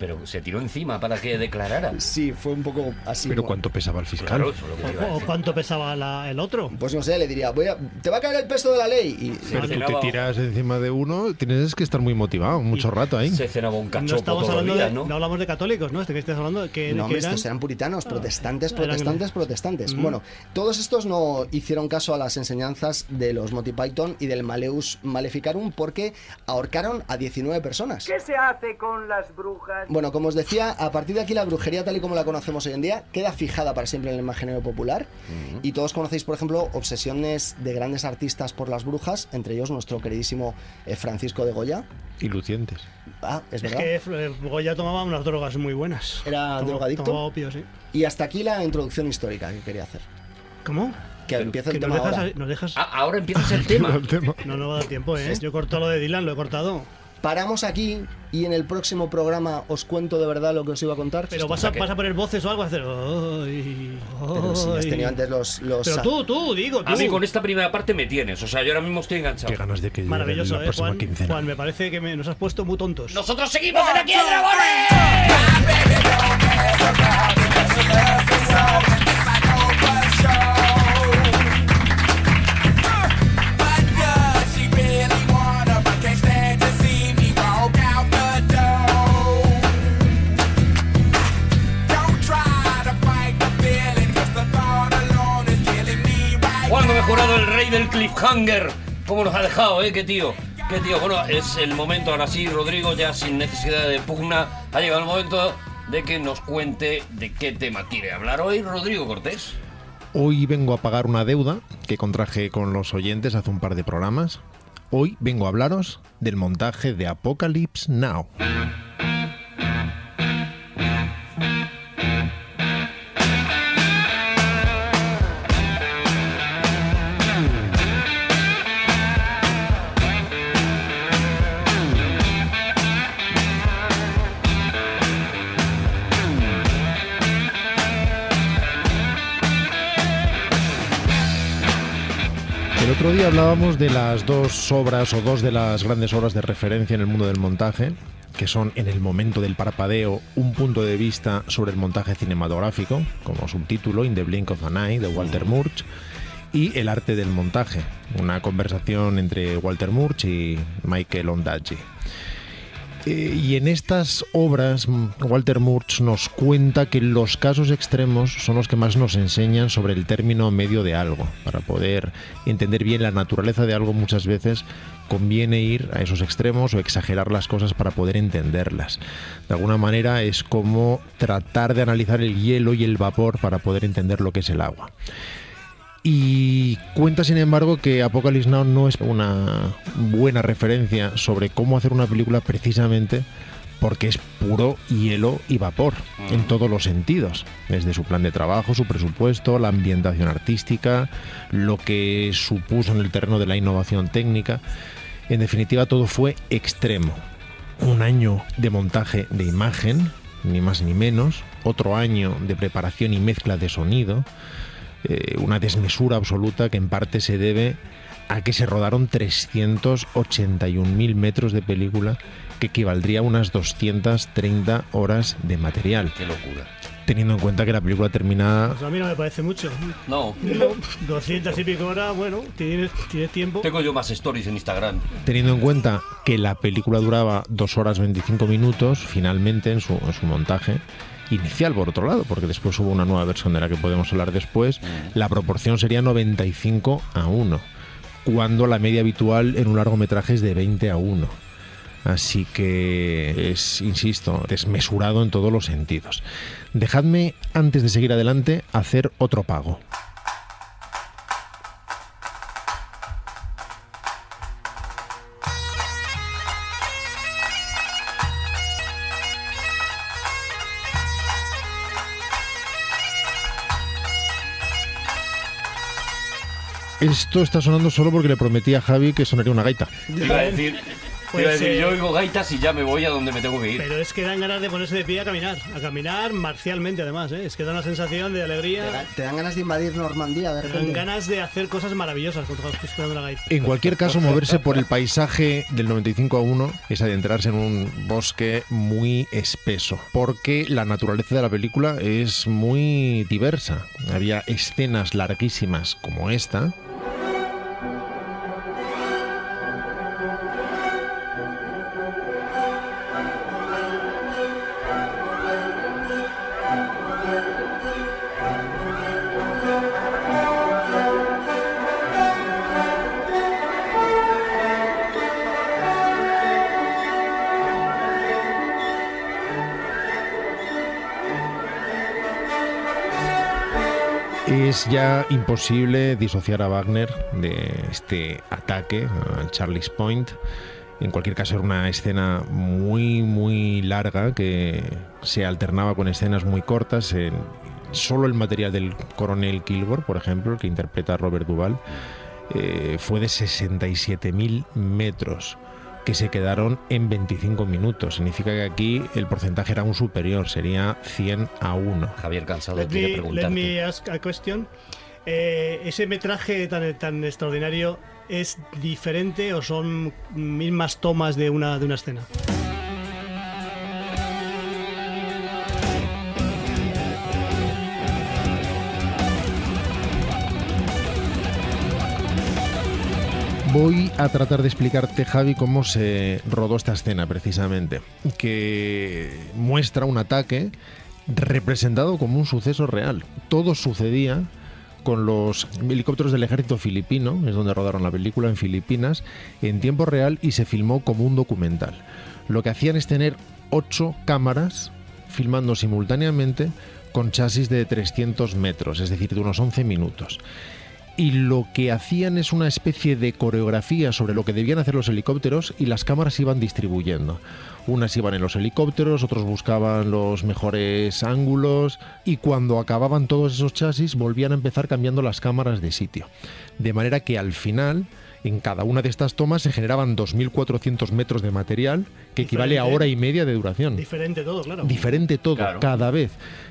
Pero se tiró encima para que declarara. Sí, fue un poco así. Pero. ¿cuánto pesaba el fiscal? Claro, ¿O cuánto pesaba la- el otro? Pues no sé, le diría, voy a- te va a caer el peso de la ley. Y, Pero tú te tiras encima de uno, tienes que estar muy motivado, mucho rato ahí. Se cenaba un No cachopo estamos todos los hablando de, ¿no? no hablamos de católicos, ¿no? Este que estás hablando de que, no, que eran... estos eran puritanos, protestantes, eran- protestantes, protestantes. Mm. Bueno, todos estos no hicieron caso a las enseñanzas de los Monty Python y del Maleus Maleficarum porque ahorcaron a 19 personas. ¿Qué se hace con las brujas? Bueno, como os decía, a partir de aquí la brujería tal y como la conocemos hoy en día queda fijada para siempre en el imaginario popular. Y todos conocéis, por ejemplo, obsesiones de grandes artistas por las brujas, entre ellos nuestro queridísimo eh, Francisco de Goya. Y lucientes. Ah, es Es verdad. que eh, Goya tomaba unas drogas muy buenas. Era drogadicto. Tomaba opio, sí. Y hasta aquí la introducción histórica que quería hacer. ¿Cómo? Que empieza el Que nos tema dejas, ahora. nos dejas... Ah, ahora empiezas el tema. El tema. No, no va a dar tiempo, ¿eh? Yo he cortado lo de Dylan, lo he cortado. Paramos aquí y en el próximo programa os cuento de verdad lo que os iba a contar. Pero vas a, vas a poner voces o algo, vas a hacer... "Ay, Pero si has ay". tenido antes los... los Pero tú, tú, digo, tú. A mí con esta primera parte me tienes, o sea, yo ahora mismo estoy enganchado. Qué ganas de que Maravilloso, la ¿eh, próxima Juan? quincena. Juan, me parece que me- nos has puesto muy tontos. Nosotros seguimos en Aquí Dragones. del cliffhanger. ¿Cómo nos ha dejado, eh? Qué tío. Qué tío. Bueno, es el momento ahora sí, Rodrigo, ya sin necesidad de pugna. Ha llegado el momento de que nos cuente de qué tema quiere hablar hoy Rodrigo Cortés. Hoy vengo a pagar una deuda que contraje con los oyentes hace un par de programas. Hoy vengo a hablaros del montaje de Apocalypse Now. Otro día hablábamos de las dos obras o dos de las grandes obras de referencia en el mundo del montaje, que son en el momento del parpadeo un punto de vista sobre el montaje cinematográfico, como subtítulo In the Blink of an Eye de Walter Murch, y El arte del montaje, una conversación entre Walter Murch y Michael Ondaatje. Eh, y en estas obras, mm, Walter Murch nos cuenta que los casos extremos son los que más nos enseñan sobre el término medio de algo. Para poder entender bien la naturaleza de algo muchas veces conviene ir a esos extremos o exagerar las cosas para poder entenderlas. De alguna manera es como tratar de analizar el hielo y el vapor para poder entender lo que es el agua. Y cuenta, sin embargo, que Apocalypse Now no es una buena referencia sobre cómo hacer una película precisamente porque es puro hielo y vapor en todos los sentidos, desde su plan de trabajo, su presupuesto, la ambientación artística, lo que supuso en el terreno de la innovación técnica. En definitiva, todo fue extremo. Un año de montaje de imagen, ni más ni menos, otro año de preparación y mezcla de sonido, eh, una desmesura absoluta que en parte se debe a que se rodaron 381.000 metros de película, que equivaldría a unas 230 horas de material. Qué locura. Teniendo en cuenta que la película termina Pues a mí no me parece mucho. No. 200 y pico horas, bueno, tienes, tienes tiempo. Tengo yo más stories en Instagram. teniendo en cuenta que la película duraba 2 horas 25 minutos, finalmente en su, en su montaje inicial, por otro lado, porque después hubo una nueva versión de la que podemos hablar después, la proporción sería 95 a 1, cuando la media habitual en un largometraje es de 20 a 1. Así que es, insisto, desmesurado en todos los sentidos. Dejadme, antes de seguir adelante, hacer otro pago. Esto está sonando solo porque le prometí a Javi que sonaría una gaita. Te iba a decir, te Pues, iba a decir eh, yo oigo gaitas y ya me voy a donde me tengo que ir. Pero es que dan ganas de ponerse de pie a caminar, a caminar marcialmente además, ¿eh? es que da una sensación de Te, alegría, da- te dan ganas de invadir Normandía de te dan repente. ganas de hacer cosas maravillosas con la gaita. En cualquier caso, moverse por el paisaje del 95 a 1 es adentrarse en un bosque muy espeso, porque la naturaleza de la película es muy diversa. Había escenas larguísimas como esta, Es ya imposible disociar a Wagner de este ataque al Charlie's Point. En cualquier caso, era una escena muy, muy larga que se alternaba con escenas muy cortas. Solo el material del coronel Kilgore, por ejemplo, que interpreta Robert Duvall, eh, fue de 67.000 metros que se quedaron en 25 minutos. Significa que aquí el porcentaje era aún superior, sería 100 a 1. Javier Cansado Let quiere me, let preguntarte. me ask a question. Eh, ¿Ese metraje tan, tan extraordinario es diferente o son mismas tomas de una, de una escena? Voy a tratar de explicarte, Javi, cómo se rodó esta escena precisamente, que muestra un ataque representado como un suceso real. Todo sucedía con los helicópteros del ejército filipino, es donde rodaron la película en Filipinas, en tiempo real y se filmó como un documental. Lo que hacían es tener ocho cámaras filmando simultáneamente con chasis de 300 metros, es decir, de unos 11 minutos y lo que hacían es una especie de coreografía sobre lo que debían hacer los helicópteros y las cámaras se iban distribuyendo. Unas iban en los helicópteros, otros buscaban los mejores ángulos y cuando acababan todos esos chasis volvían a empezar cambiando las cámaras de sitio. De manera que al final, en cada una de estas tomas se generaban 2.400 metros de material que equivale a hora y media de duración. Diferente todo, claro. Diferente todo, Claro. cada vez.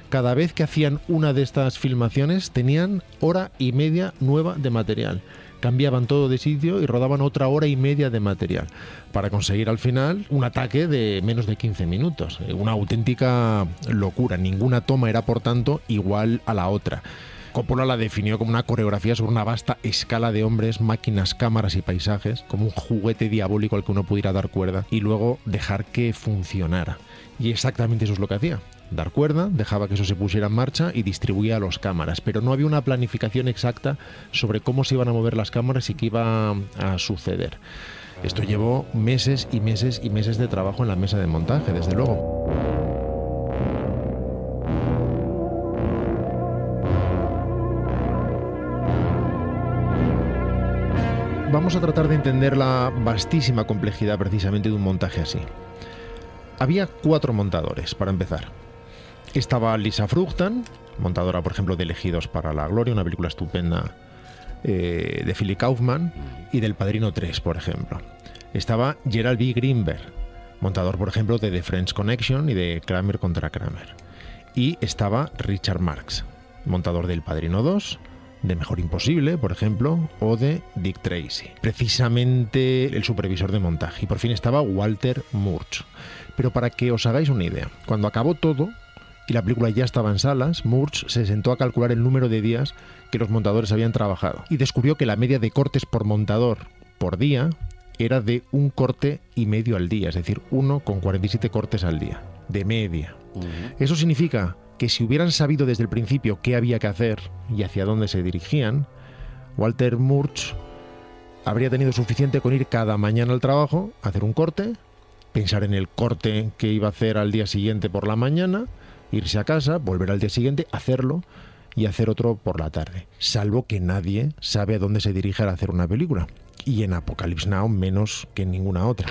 Cada vez que hacían una de estas filmaciones tenían hora y media nueva de material. cambiaban todo de sitio y rodaban otra hora y media de material para conseguir al final un ataque de menos de 15 minutos. Eh, Una auténtica locura. Ninguna toma era, por tanto, igual a la otra. Coppola la definió como una coreografía sobre una vasta escala de hombres, máquinas, cámaras y paisajes, como un juguete diabólico al que uno pudiera dar cuerda y luego dejar que funcionara. Y exactamente eso es lo que hacía. Dar cuerda, dejaba que eso se pusiera en marcha y distribuía los cámaras, pero no había una planificación exacta sobre cómo se iban a mover las cámaras y qué iba a suceder. Esto llevó meses y meses y meses de trabajo en la mesa de montaje, desde luego. Vamos a tratar de entender la vastísima complejidad precisamente de un montaje así. Había cuatro montadores, para empezar. Estaba Lisa Fruchtan, montadora, por ejemplo, de Elegidos para la Gloria, una película estupenda eh, de Philip Kaufman, y del Padrino 3, por ejemplo. Estaba Gerald B. Greenberg, montador, por ejemplo, de The French Connection y de Kramer contra Kramer. Y estaba Richard Marx, montador del Padrino 2, de Mejor Imposible, por ejemplo, o de Dick Tracy. Precisamente el supervisor de montaje. Y por fin estaba Walter Murch. Pero para que os hagáis una idea, cuando acabó todo y la película ya estaba en salas, Murch se sentó a calcular el número de días que los montadores habían trabajado y descubrió que la media de cortes por montador por día era de un corte y medio al día, es decir, 1,47 cortes al día, de media. Eso significa que si hubieran sabido desde el principio qué había que hacer y hacia dónde se dirigían, Walter Murch habría tenido suficiente con ir cada mañana al trabajo, hacer un corte, pensar en el corte que iba a hacer al día siguiente por la mañana, irse a casa, volver al día siguiente, hacerlo y hacer otro por la tarde. Salvo que nadie sabe a dónde se dirige al hacer una película. Y en Apocalypse Now menos que en ninguna otra.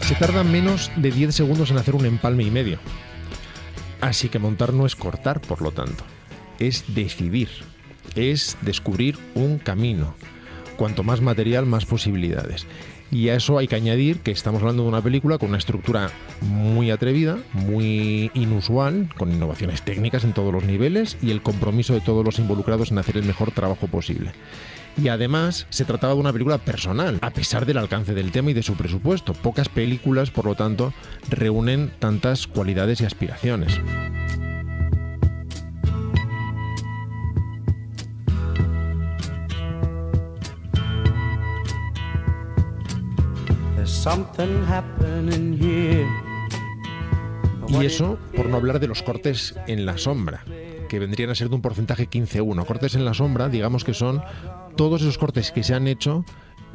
Se tarda menos de 10 segundos en hacer un empalme y medio. Así que montar no es cortar, por lo tanto. Es decidir. Es descubrir un camino. Cuanto más material, más posibilidades. Y a eso hay que añadir que estamos hablando de una película con una estructura muy atrevida, muy inusual, con innovaciones técnicas en todos los niveles y el compromiso de todos los involucrados en hacer el mejor trabajo posible. Y además se trataba de una película personal, a pesar del alcance del tema y de su presupuesto. Pocas películas, por lo tanto, reúnen tantas cualidades y aspiraciones. Something here. Y eso por no hablar de los cortes en la sombra, que vendrían a ser de un porcentaje 15-1. Cortes en la sombra, digamos que son todos esos cortes que se han hecho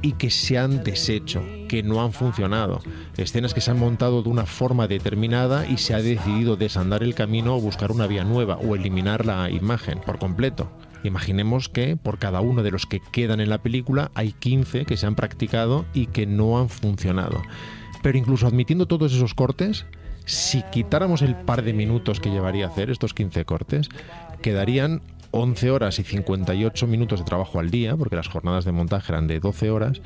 y que se han deshecho, que no han funcionado. Escenas que se han montado de una forma determinada y se ha decidido desandar el camino o buscar una vía nueva o eliminar la imagen por completo. Imaginemos que por cada uno de los que quedan en la película hay 15 que se han practicado y que no han funcionado. Pero incluso admitiendo todos esos cortes, si quitáramos el par de minutos que llevaría a hacer estos 15 cortes, quedarían 11 horas y 58 minutos de trabajo al día, porque las jornadas de montaje eran de 12 horas,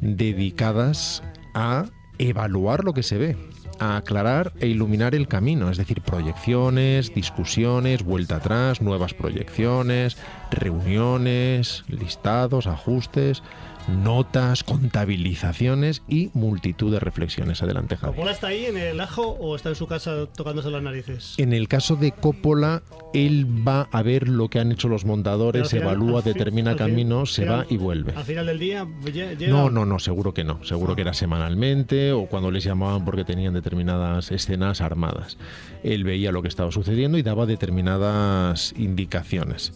dedicadas a evaluar lo que se ve, a aclarar e iluminar el camino, es decir, proyecciones, discusiones, vuelta atrás, nuevas proyecciones, reuniones, listados, ajustes, notas, contabilizaciones y multitud de reflexiones. Adelante, Javi. ¿Coppola está ahí en el ajo o está en su casa tocándose las narices? En el caso de Coppola, él va a ver lo que han hecho los montadores, final- evalúa, al fin- determina camino, se final- va y vuelve. Al final del día lle- llega... No, no, no, seguro que no. Seguro que era semanalmente o cuando les llamaban porque tenían determinadas escenas armadas. Él veía lo que estaba sucediendo y daba determinadas indicaciones.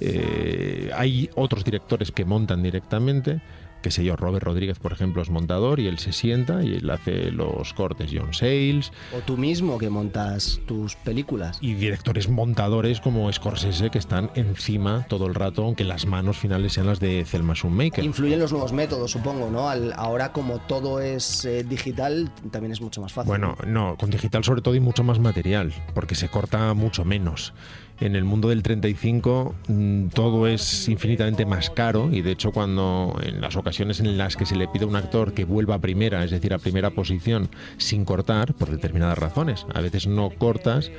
Eh, hay otros directores que montan directamente. Que sé yo, Robert Rodríguez, por ejemplo, es montador y él se sienta y él hace los cortes. John Sayles O tú mismo que montas tus películas. y directores montadores como Scorsese que están encima todo el rato, aunque las manos finales sean las de Thelma Schoonmaker. Influyen los nuevos métodos, supongo, ¿no? Al- ahora como todo es eh, digital, también es mucho más fácil. Bueno, no, con digital sobre todo hay mucho más material, porque se corta mucho menos. En el mundo del 35 mm, todo es infinitamente más caro y de hecho cuando en las ocasiones en las que se le pide a un actor que vuelva a primera, es decir, a primera posición sin cortar, por determinadas razones, a veces no cortas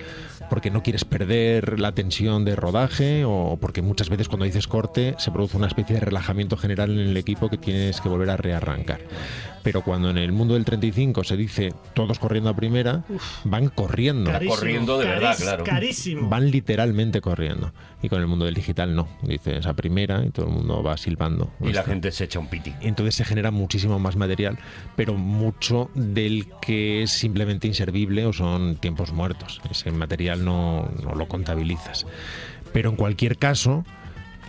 porque no quieres perder la tensión de rodaje o porque muchas veces cuando dices corte se produce una especie de relajamiento general en el equipo que tienes que volver a rearrancar. Pero cuando en el mundo del 35 se dice todos corriendo a primera, van corriendo. Carísimo, Corriendo de verdad, claro. carísimo. Van literalmente corriendo. Y con el mundo del digital no. Dices a primera y todo el mundo va silbando. Y la Esto. gente se echa un piti. Entonces se genera muchísimo más material, pero mucho del que es simplemente inservible o son tiempos muertos. Ese material no, no lo contabilizas. Pero en cualquier caso,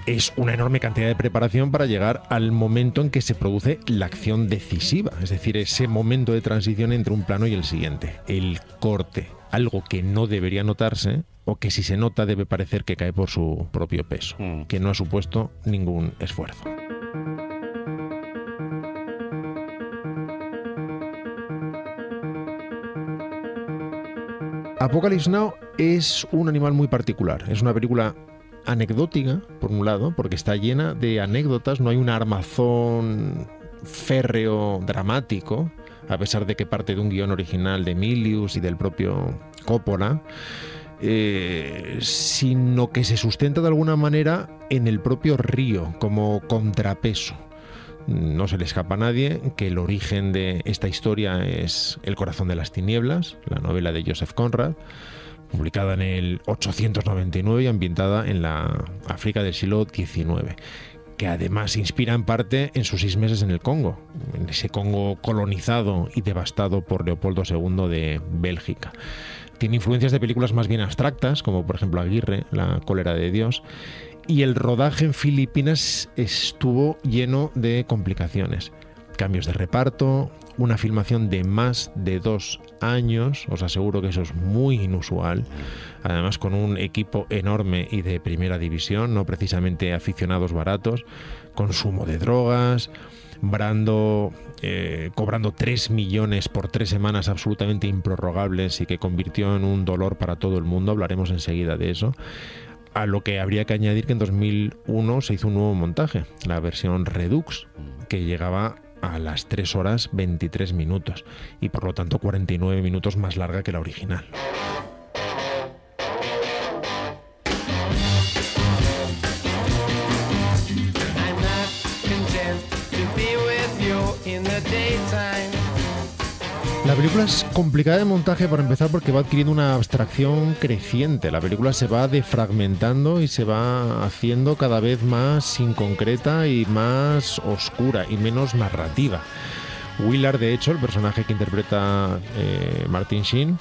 es una enorme cantidad de preparación para llegar al momento en que se produce la acción decisiva, es decir, ese momento de transición entre un plano y el siguiente, el corte, algo que no debería notarse o que si se nota debe parecer que cae por su propio peso, que no ha supuesto ningún esfuerzo. Apocalypse Now es un animal muy particular. Es una película anecdótica, por un lado, porque está llena de anécdotas. No hay un armazón férreo dramático, a pesar de que parte de un guion original de Milius y del propio Coppola. eh, sino que se sustenta de alguna manera en el propio río como contrapeso. No se le escapa a nadie que el origen de esta historia es El corazón de las tinieblas, la novela de Joseph Conrad, publicada en el 899 y ambientada en la África del siglo XIX que además se inspira en parte en sus seis meses en el Congo, en ese Congo colonizado y devastado por Leopoldo II de Bélgica. Tiene influencias de películas más bien abstractas, como por ejemplo Aguirre, La cólera de Dios, y el rodaje en Filipinas estuvo lleno de complicaciones. Cambios de reparto, una filmación de más de dos años, os aseguro que eso es muy inusual, además con un equipo enorme y de primera división, no precisamente aficionados baratos, consumo de drogas, Brando eh, cobrando 3 millones por tres semanas absolutamente improrrogables y que convirtió en un dolor para todo el mundo, hablaremos enseguida de eso. A lo que habría que añadir que en 2001 se hizo un nuevo montaje, la versión Redux, que llegaba a las 3 horas 23 minutos y por lo tanto 49 minutos más larga que la original. Película es complicada de montaje para empezar porque va adquiriendo una abstracción creciente. La película se va defragmentando y se va haciendo cada vez más inconcreta y más oscura y menos narrativa. Willard, de hecho, el personaje que interpreta eh, Martin Sheen,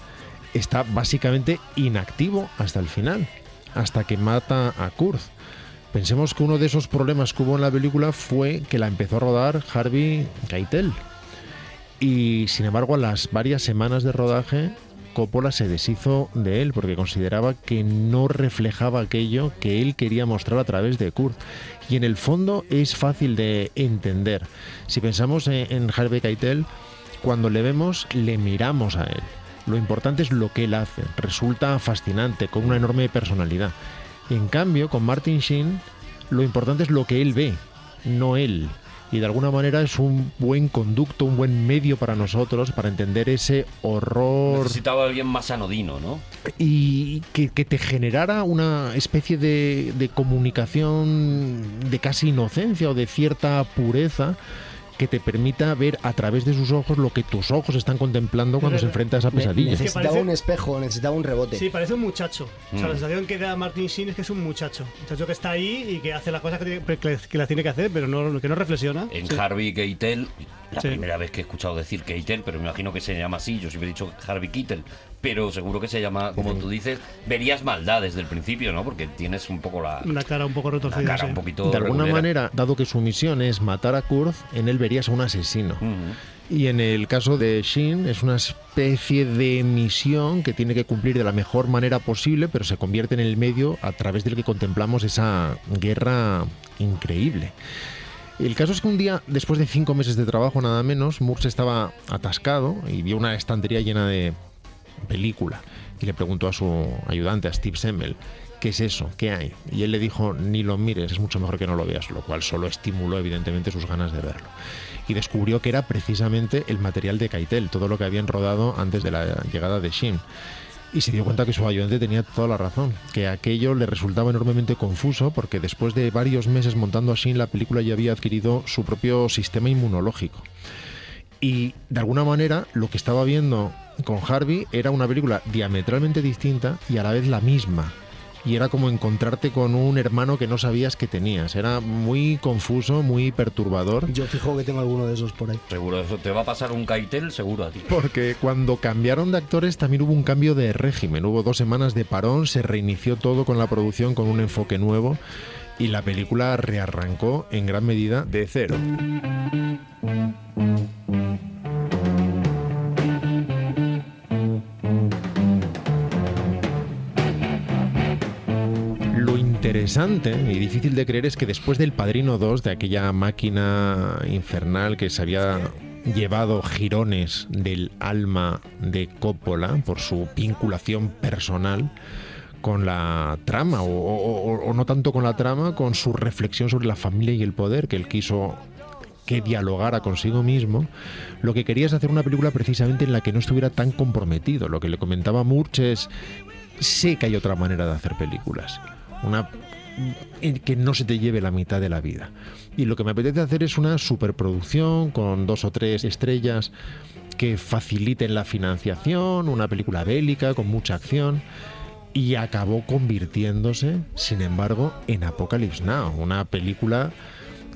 está básicamente inactivo hasta el final, hasta que mata a Kurt. Pensemos que uno de esos problemas que hubo en la película fue que la empezó a rodar Harvey Keitel. Y sin embargo, a las varias semanas de rodaje, Coppola se deshizo de él porque consideraba que no reflejaba aquello que él quería mostrar a través de Kurt. Y en el fondo es fácil de entender. Si pensamos en, Harvey Keitel, cuando le vemos, le miramos a él. Lo importante es lo que él hace. Resulta fascinante, con una enorme personalidad. En cambio, con Martin Sheen, lo importante es lo que él ve, no él. Y de alguna manera es un buen conducto, un buen medio para nosotros para entender ese horror Necesitaba alguien más anodino, ¿no? y que, que te generara una especie de, de comunicación de casi inocencia o de cierta pureza que te permita ver a través de sus ojos lo que tus ojos están contemplando cuando se enfrenta a esa pesadilla. necesitaba parece- un espejo, necesitaba un rebote. Sí, parece un muchacho. O sea, Mm. la sensación que da Martin Sheen es que es un muchacho. Un muchacho que está ahí y que hace las cosas que, tiene- que, que las tiene que hacer, pero no, que no reflexiona. En Sí. Harvey Keitel, la Sí. primera vez que he escuchado decir Keitel, pero me imagino que se llama así, yo siempre he dicho Harvey Keitel, pero seguro que se llama, como tú dices, verías maldad desde el principio, ¿no? Porque tienes un poco la, Una cara un poco la retorcida. cara sí. un poquito De alguna regulera. manera, dado que su misión es matar a Kurt, en él verías a un asesino. Y en el caso de Shin es una especie de misión que tiene que cumplir de la mejor manera posible, pero se convierte en el medio a través del que contemplamos esa guerra increíble. El caso es que un día, después de cinco meses de trabajo nada menos, Murs estaba atascado y vio una estantería llena de película y le preguntó a su ayudante, a Steve Semmel, ¿qué es eso? ¿Qué hay? Y él le dijo, ni lo mires, es mucho mejor que no lo veas, lo cual solo estimuló evidentemente sus ganas de verlo. Y descubrió que era precisamente el material de Keitel, todo lo que habían rodado antes de la llegada de Shin. Y se dio cuenta que su ayudante tenía toda la razón, que aquello le resultaba enormemente confuso porque después de varios meses montando a Shin la película ya había adquirido su propio sistema inmunológico. Y de alguna manera lo que estaba viendo con Harvey era una película diametralmente distinta y a la vez la misma. Y era como encontrarte con un hermano que no sabías que tenías. Era muy confuso, muy perturbador. Yo fijo que tengo alguno de esos por ahí. Seguro, eso te va a pasar un Keitel, seguro a ti. Porque cuando cambiaron de actores también hubo un cambio de régimen. Hubo dos semanas de parón, se reinició todo con la producción con un enfoque nuevo y la película rearrancó en gran medida de cero. Lo interesante y difícil de creer es que después del Padrino 2, de aquella máquina infernal que se había llevado girones del alma de Coppola por su vinculación personal con la trama, o, no tanto con la trama, con su reflexión sobre la familia y el poder, que él quiso que dialogara consigo mismo, lo que quería es hacer una película precisamente en la que no estuviera tan comprometido. Lo que le comentaba Murch es, sé que hay otra manera de hacer películas, una en que no se te lleve la mitad de la vida. Y lo que me apetece hacer es una superproducción con dos o tres estrellas que faciliten la financiación, una película bélica con mucha acción. Y acabó convirtiéndose, sin embargo, en Apocalypse Now, una película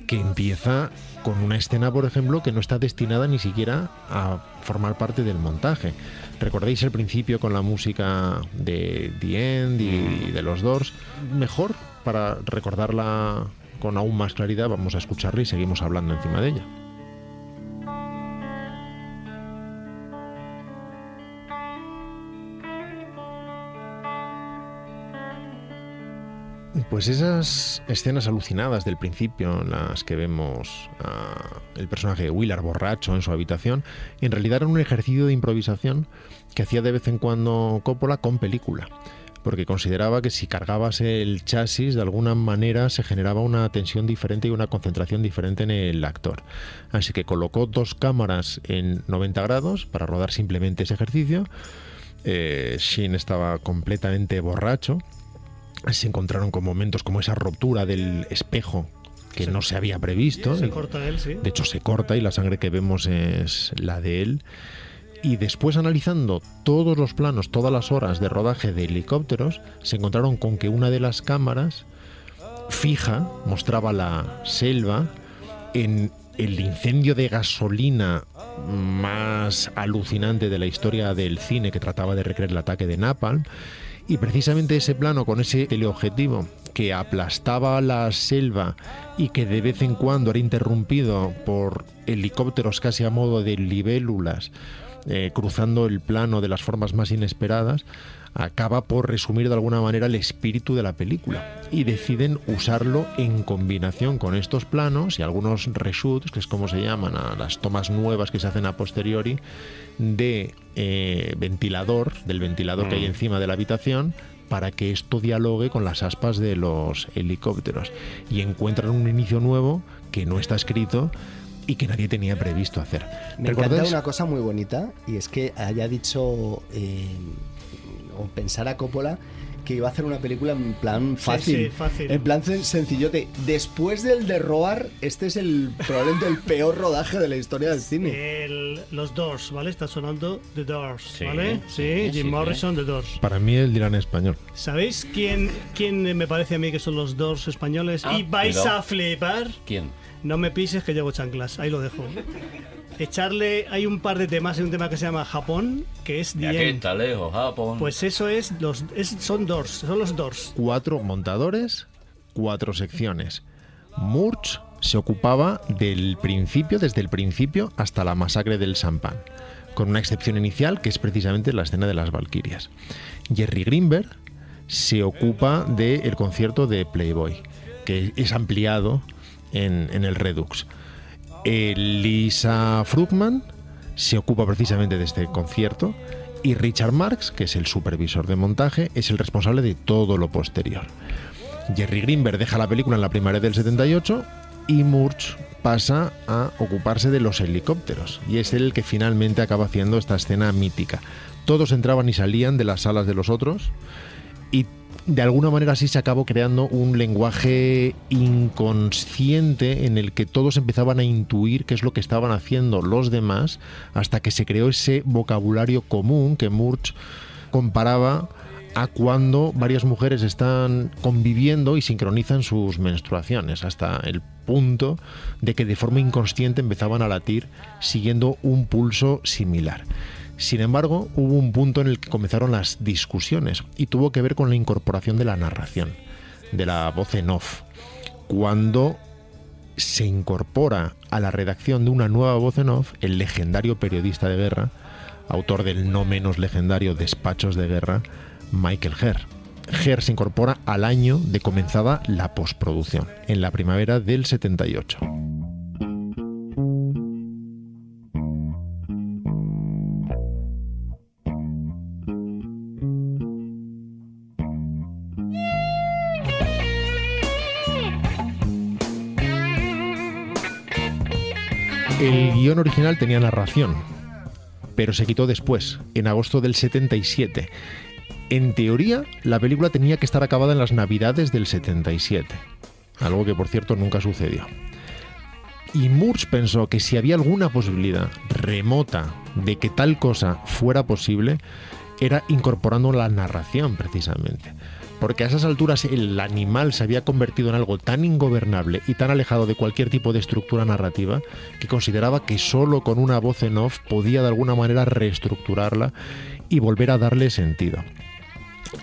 que empieza con una escena, por ejemplo, que no está destinada ni siquiera a formar parte del montaje. ¿Recordáis el principio con la música de The End y de los Doors? Mejor, para recordarla con aún más claridad, vamos a escucharla y seguimos hablando encima de ella. Pues esas escenas alucinadas del principio, en las que vemos a el personaje de Willard borracho en su habitación, en realidad eran un ejercicio de improvisación que hacía de vez en cuando Coppola con película, porque consideraba que si cargabas el chasis de alguna manera se generaba una tensión diferente y una concentración diferente en el actor. Así que colocó dos cámaras en 90 grados para rodar simplemente ese ejercicio. Eh, Shin estaba completamente borracho se encontraron con momentos como esa ruptura del espejo que no se había previsto. Se corta él, sí. De hecho, se corta y la sangre que vemos es la de él. Y después analizando todos los planos, todas las horas de rodaje de helicópteros, se encontraron con que una de las cámaras fija mostraba la selva en el incendio de gasolina más alucinante de la historia del cine que trataba de recrear el ataque de Napalm. Y precisamente ese plano con ese teleobjetivo que aplastaba la selva y que de vez en cuando era interrumpido por helicópteros casi a modo de libélulas eh, cruzando el plano de las formas más inesperadas, acaba por resumir de alguna manera el espíritu de la película. Y deciden usarlo en combinación con estos planos y algunos reshoots, que es como se llaman a las tomas nuevas que se hacen a posteriori, de eh, ventilador, del ventilador que hay Mm. encima de la habitación, para que esto dialogue con las aspas de los helicópteros. Y encuentran un inicio nuevo que no está escrito y que nadie tenía previsto hacer. Me encanta ¿Recordáis? una cosa muy bonita y es que haya dicho eh, o pensara Coppola que iba a hacer una película en plan fácil, sí, fácil. en plan sen- sencillote. Después del de Roar, este es el probablemente el peor rodaje de la historia del cine. El- los Doors, ¿vale? Está sonando The Doors, Sí, ¿vale? Sí, sí, Jim sí, Morrison, The Doors. Para mí el dirán en español. ¿Sabéis quién, quién me parece a mí que son los Doors españoles? Ah, y vais a flipar. ¿Quién? No me pises que llevo chanclas, ahí lo dejo. Echarle, hay un par de temas, hay un tema que se llama Japón, que es De aquí End. está lejos, Japón. Pues eso es, los, es- son Doors, son los Doors. Cuatro montadores, cuatro secciones. Murch se ocupaba del principio, desde el principio hasta la masacre del Sampan, con una excepción inicial que es precisamente la escena de las Valquirias. Jerry Greenberg se ocupa del concierto de Playboy, que es ampliado en, el Redux. Eh, Lisa Frugman se ocupa precisamente de este concierto Y Richard Marx, que es el supervisor de montaje, es el responsable de todo lo posterior. Jerry Greenberg deja la película en la primavera del 78 y Murch pasa a ocuparse de los helicópteros y es él el que finalmente acaba haciendo esta escena mítica. Todos entraban y salían de las salas de los otros y de alguna manera así se acabó creando un lenguaje inconsciente en el que todos empezaban a intuir qué es lo que estaban haciendo los demás hasta que se creó ese vocabulario común que Murch comparaba a cuando varias mujeres están conviviendo y sincronizan sus menstruaciones, hasta el punto de que de forma inconsciente empezaban a latir siguiendo un pulso similar. Sin embargo, hubo un punto en el que comenzaron las discusiones y tuvo que ver con la incorporación de la narración, de la voz en off. Cuando se incorpora a la redacción de una nueva voz en off el legendario periodista de guerra, autor del no menos legendario Despachos de Guerra, Michael Herr. Herr se incorpora al año de comenzada la postproducción, en la primavera del 78. El guion original tenía narración, pero se quitó después, en agosto del 77. En teoría, la película tenía que estar acabada en las Navidades del 77, algo que por cierto nunca sucedió. Y Murch pensó que si había alguna posibilidad remota de que tal cosa fuera posible, era incorporando la narración precisamente. Porque a esas alturas el animal se había convertido en algo tan ingobernable y tan alejado de cualquier tipo de estructura narrativa que consideraba que solo con una voz en off podía de alguna manera reestructurarla y volver a darle sentido.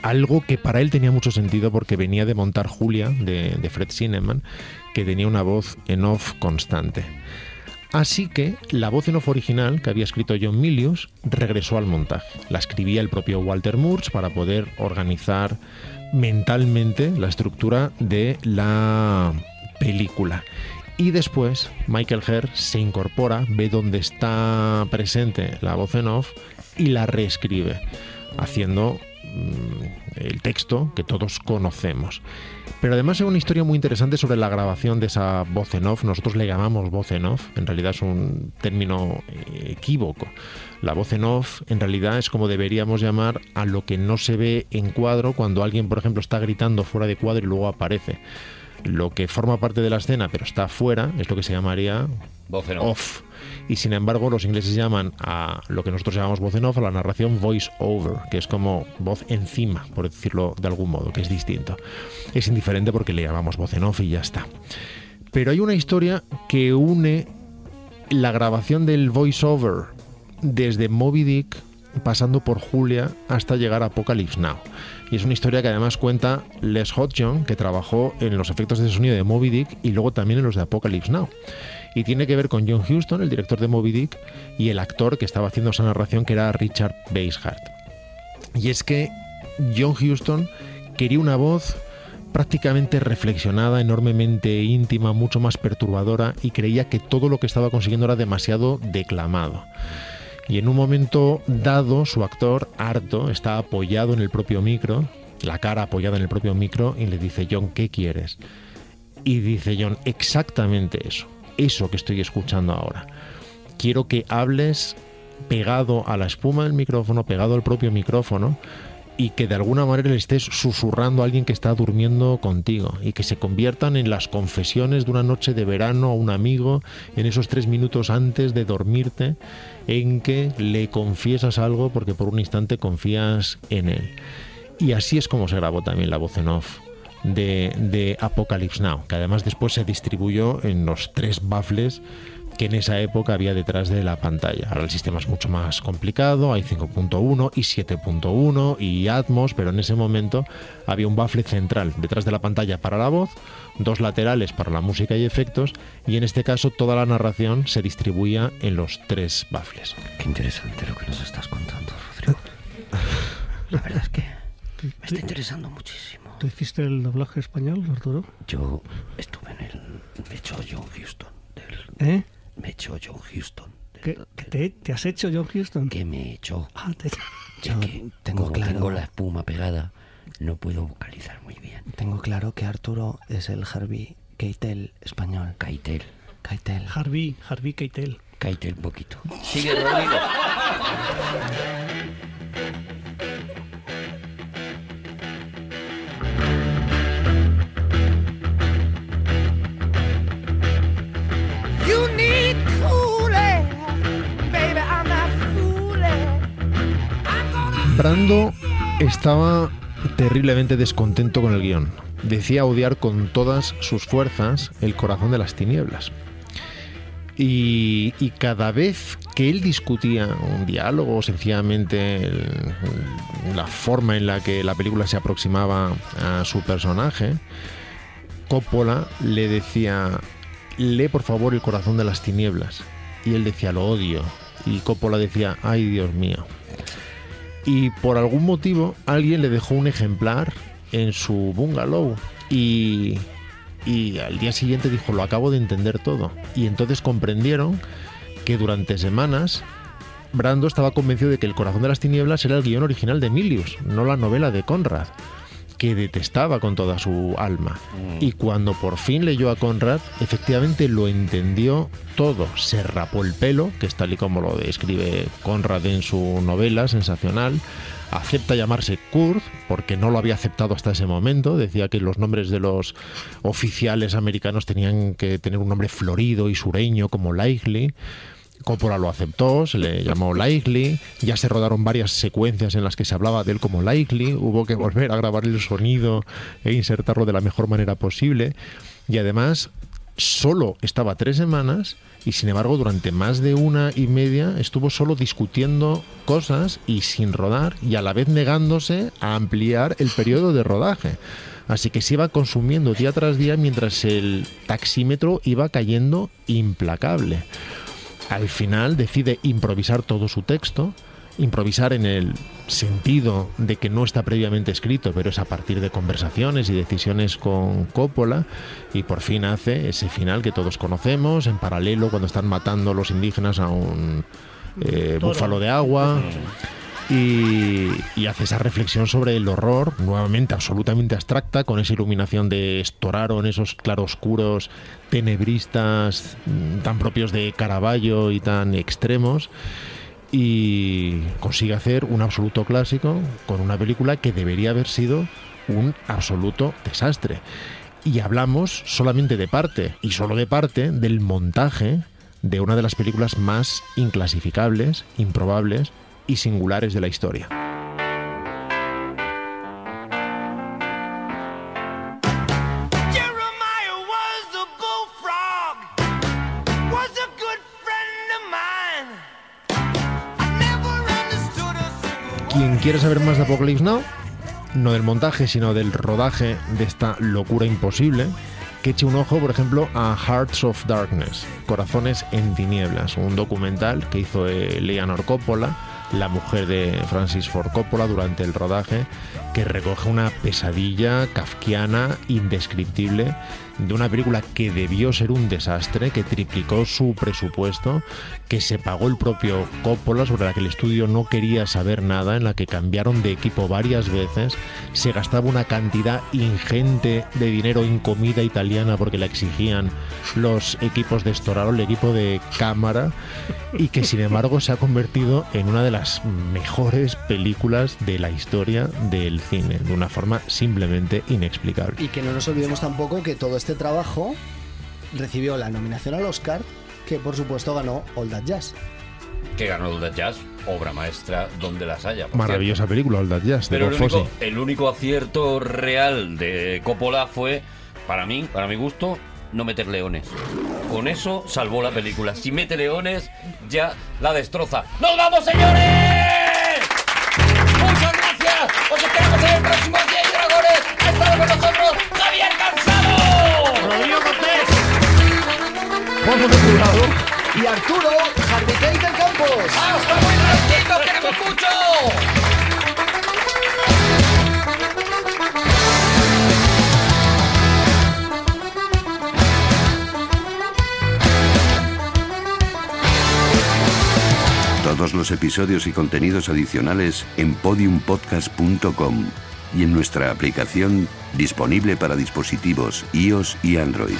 Algo que para él tenía mucho sentido porque venía de montar Julia de, Fred Zinnemann, que tenía una voz en off constante. Así que la voz en off original que había escrito John Milius regresó al montaje. La escribía el propio Walter Murch para poder organizar mentalmente la estructura de la película. Y después Michael Herr se incorpora, ve dónde está presente la voz en off y la reescribe, haciendo mm, el texto que todos conocemos. Pero además hay una historia muy interesante sobre la grabación de esa voz en off. Nosotros le llamamos voz en off, en realidad es un término eh, equívoco. La voz en off en realidad es como deberíamos llamar a lo que no se ve en cuadro cuando alguien, por ejemplo, está gritando fuera de cuadro y luego aparece. Lo que forma parte de la escena pero está fuera es lo que se llamaría Voz en off. off. Y sin embargo, los ingleses llaman a lo que nosotros llamamos voz en off, a la narración voice over, que es como voz encima, por decirlo de algún modo, que es distinto. Es indiferente porque le llamamos voz en off y ya está. Pero hay una historia que une la grabación del voice over desde Moby Dick pasando por Julia hasta llegar a Apocalypse Now. Y es una historia que además cuenta Les Hodgson, que trabajó en los efectos de sonido de Moby Dick y luego también en los de Apocalypse Now. Y tiene que ver con John Huston, el director de Moby Dick, y el actor que estaba haciendo esa narración, que era Richard Basehart. Y es que John Huston quería una voz prácticamente reflexionada, enormemente íntima, mucho más perturbadora, y creía que todo lo que estaba consiguiendo era demasiado declamado. Y en un momento dado, su actor, harto, está apoyado en el propio micro, la cara apoyada en el propio micro, y le dice, John, ¿qué quieres? Y dice John, exactamente eso, eso que estoy escuchando ahora. Quiero que hables pegado a la espuma del micrófono, pegado al propio micrófono, y que de alguna manera le estés susurrando a alguien que está durmiendo contigo y que se conviertan en las confesiones de una noche de verano a un amigo en esos tres minutos antes de dormirte en que le confiesas algo porque por un instante confías en él. Y así es como se grabó también la voz en off de, de Apocalypse Now, que además después se distribuyó en los tres baffles que en esa época había detrás de la pantalla. Ahora el sistema es mucho más complicado, hay 5.1 y 7.1 y Atmos, pero en ese momento había un baffle central detrás de la pantalla para la voz, dos laterales para la música y efectos, y en este caso toda la narración se distribuía en los tres baffles. Qué interesante lo que nos estás contando, Rodrigo. La verdad es que me está interesando muchísimo. ¿Tú hiciste el doblaje español, Arturo? Yo estuve en el... Me echó John Houston. Del, ¿Eh? Me echó John Houston. ¿Qué, te, te has hecho, John Houston? ¿Qué me he hecho? Ah, te- Yo tengo Como claro. tengo la espuma pegada, no puedo vocalizar muy bien. Tengo claro que Arturo es el Harvey Keitel español. Keitel. Keitel. Harvey, Harvey Keitel. Keitel un poquito. Sigue, Rodrigo. Estaba terriblemente descontento con el guion. Decía odiar con todas sus fuerzas el corazón de las tinieblas. Y, cada vez que él discutía un diálogo sencillamente la forma en la que la película se aproximaba a su personaje, Coppola le decía, lee por favor el corazón de las tinieblas. Y él decía, lo odio. Y Coppola decía, ay Dios mío. Y por algún motivo alguien le dejó un ejemplar en su bungalow. Y, y al día siguiente dijo, lo acabo de entender todo. Y entonces comprendieron que durante semanas Brando estaba convencido de que El corazón de las tinieblas era el guion original de Milius, no la novela de Conrad, que detestaba con toda su alma. Y cuando por fin leyó a Conrad, efectivamente lo entendió todo. Se rapó el pelo, que es tal y como lo describe Conrad en su novela sensacional. Acepta llamarse Kurt, porque no lo había aceptado hasta ese momento. Decía que los nombres de los oficiales americanos tenían que tener un nombre florido y sureño, como Likely. Coppola lo aceptó, se le llamó Likely, ya se rodaron varias secuencias en las que se hablaba de él como Likely, hubo que volver a grabar el sonido e insertarlo de la mejor manera posible y además solo estaba tres semanas y sin embargo durante más de una y media estuvo solo discutiendo cosas y sin rodar y a la vez negándose a ampliar el periodo de rodaje. Así que se iba consumiendo día tras día mientras el taxímetro iba cayendo implacable. Al final decide improvisar todo su texto, improvisar en el sentido de que no está previamente escrito, pero es a partir de conversaciones y decisiones con Coppola, y por fin hace ese final que todos conocemos, en paralelo cuando están matando los indígenas a un eh, búfalo de agua. Y, hace esa reflexión sobre el horror, nuevamente absolutamente abstracta, con esa iluminación de Storaro en esos claroscuros tenebristas mm, tan propios de Caravaggio y tan extremos. Y consigue hacer un absoluto clásico con una película que debería haber sido un absoluto desastre. Y hablamos solamente de parte, y solo de parte, del montaje de una de las películas más inclasificables, improbables y singulares de la historia. Quien quiere saber más de Apocalypse Now, no del montaje, sino del rodaje de esta locura imposible, que eche un ojo, por ejemplo, a Hearts of Darkness, Corazones en Tinieblas, un documental que hizo eh, Leonor Coppola, la mujer de Francis Ford Coppola, durante el rodaje, que recoge una pesadilla kafkiana indescriptible de una película que debió ser un desastre, que triplicó su presupuesto, que se pagó el propio Coppola, sobre la que el estudio no quería saber nada, en la que cambiaron de equipo varias veces, se gastaba una cantidad ingente de dinero en comida italiana porque la exigían los equipos de Storaro, el equipo de cámara, y que sin embargo se ha convertido en una de las mejores películas de la historia del cine, de una forma simplemente inexplicable. Y que no nos olvidemos tampoco que todo este trabajo recibió la nominación al Oscar, que por supuesto ganó All That Jazz. Que ganó el de Jazz, obra maestra donde las haya. Maravillosa cierto. película, All That Jazz, de Pero el único, el único acierto real de Coppola fue, para mí, para mi gusto, no meter leones. Con eso salvó la película. Si mete leones, ya la destroza. ¡Nos vamos, señores! Juanjo de Jurado y Arturo Harvey Keitel Campos. ¡Hasta muy prontito! ¡Queremos mucho! los episodios y contenidos adicionales en podiumpodcast.com y en nuestra aplicación disponible para dispositivos iOS y Android.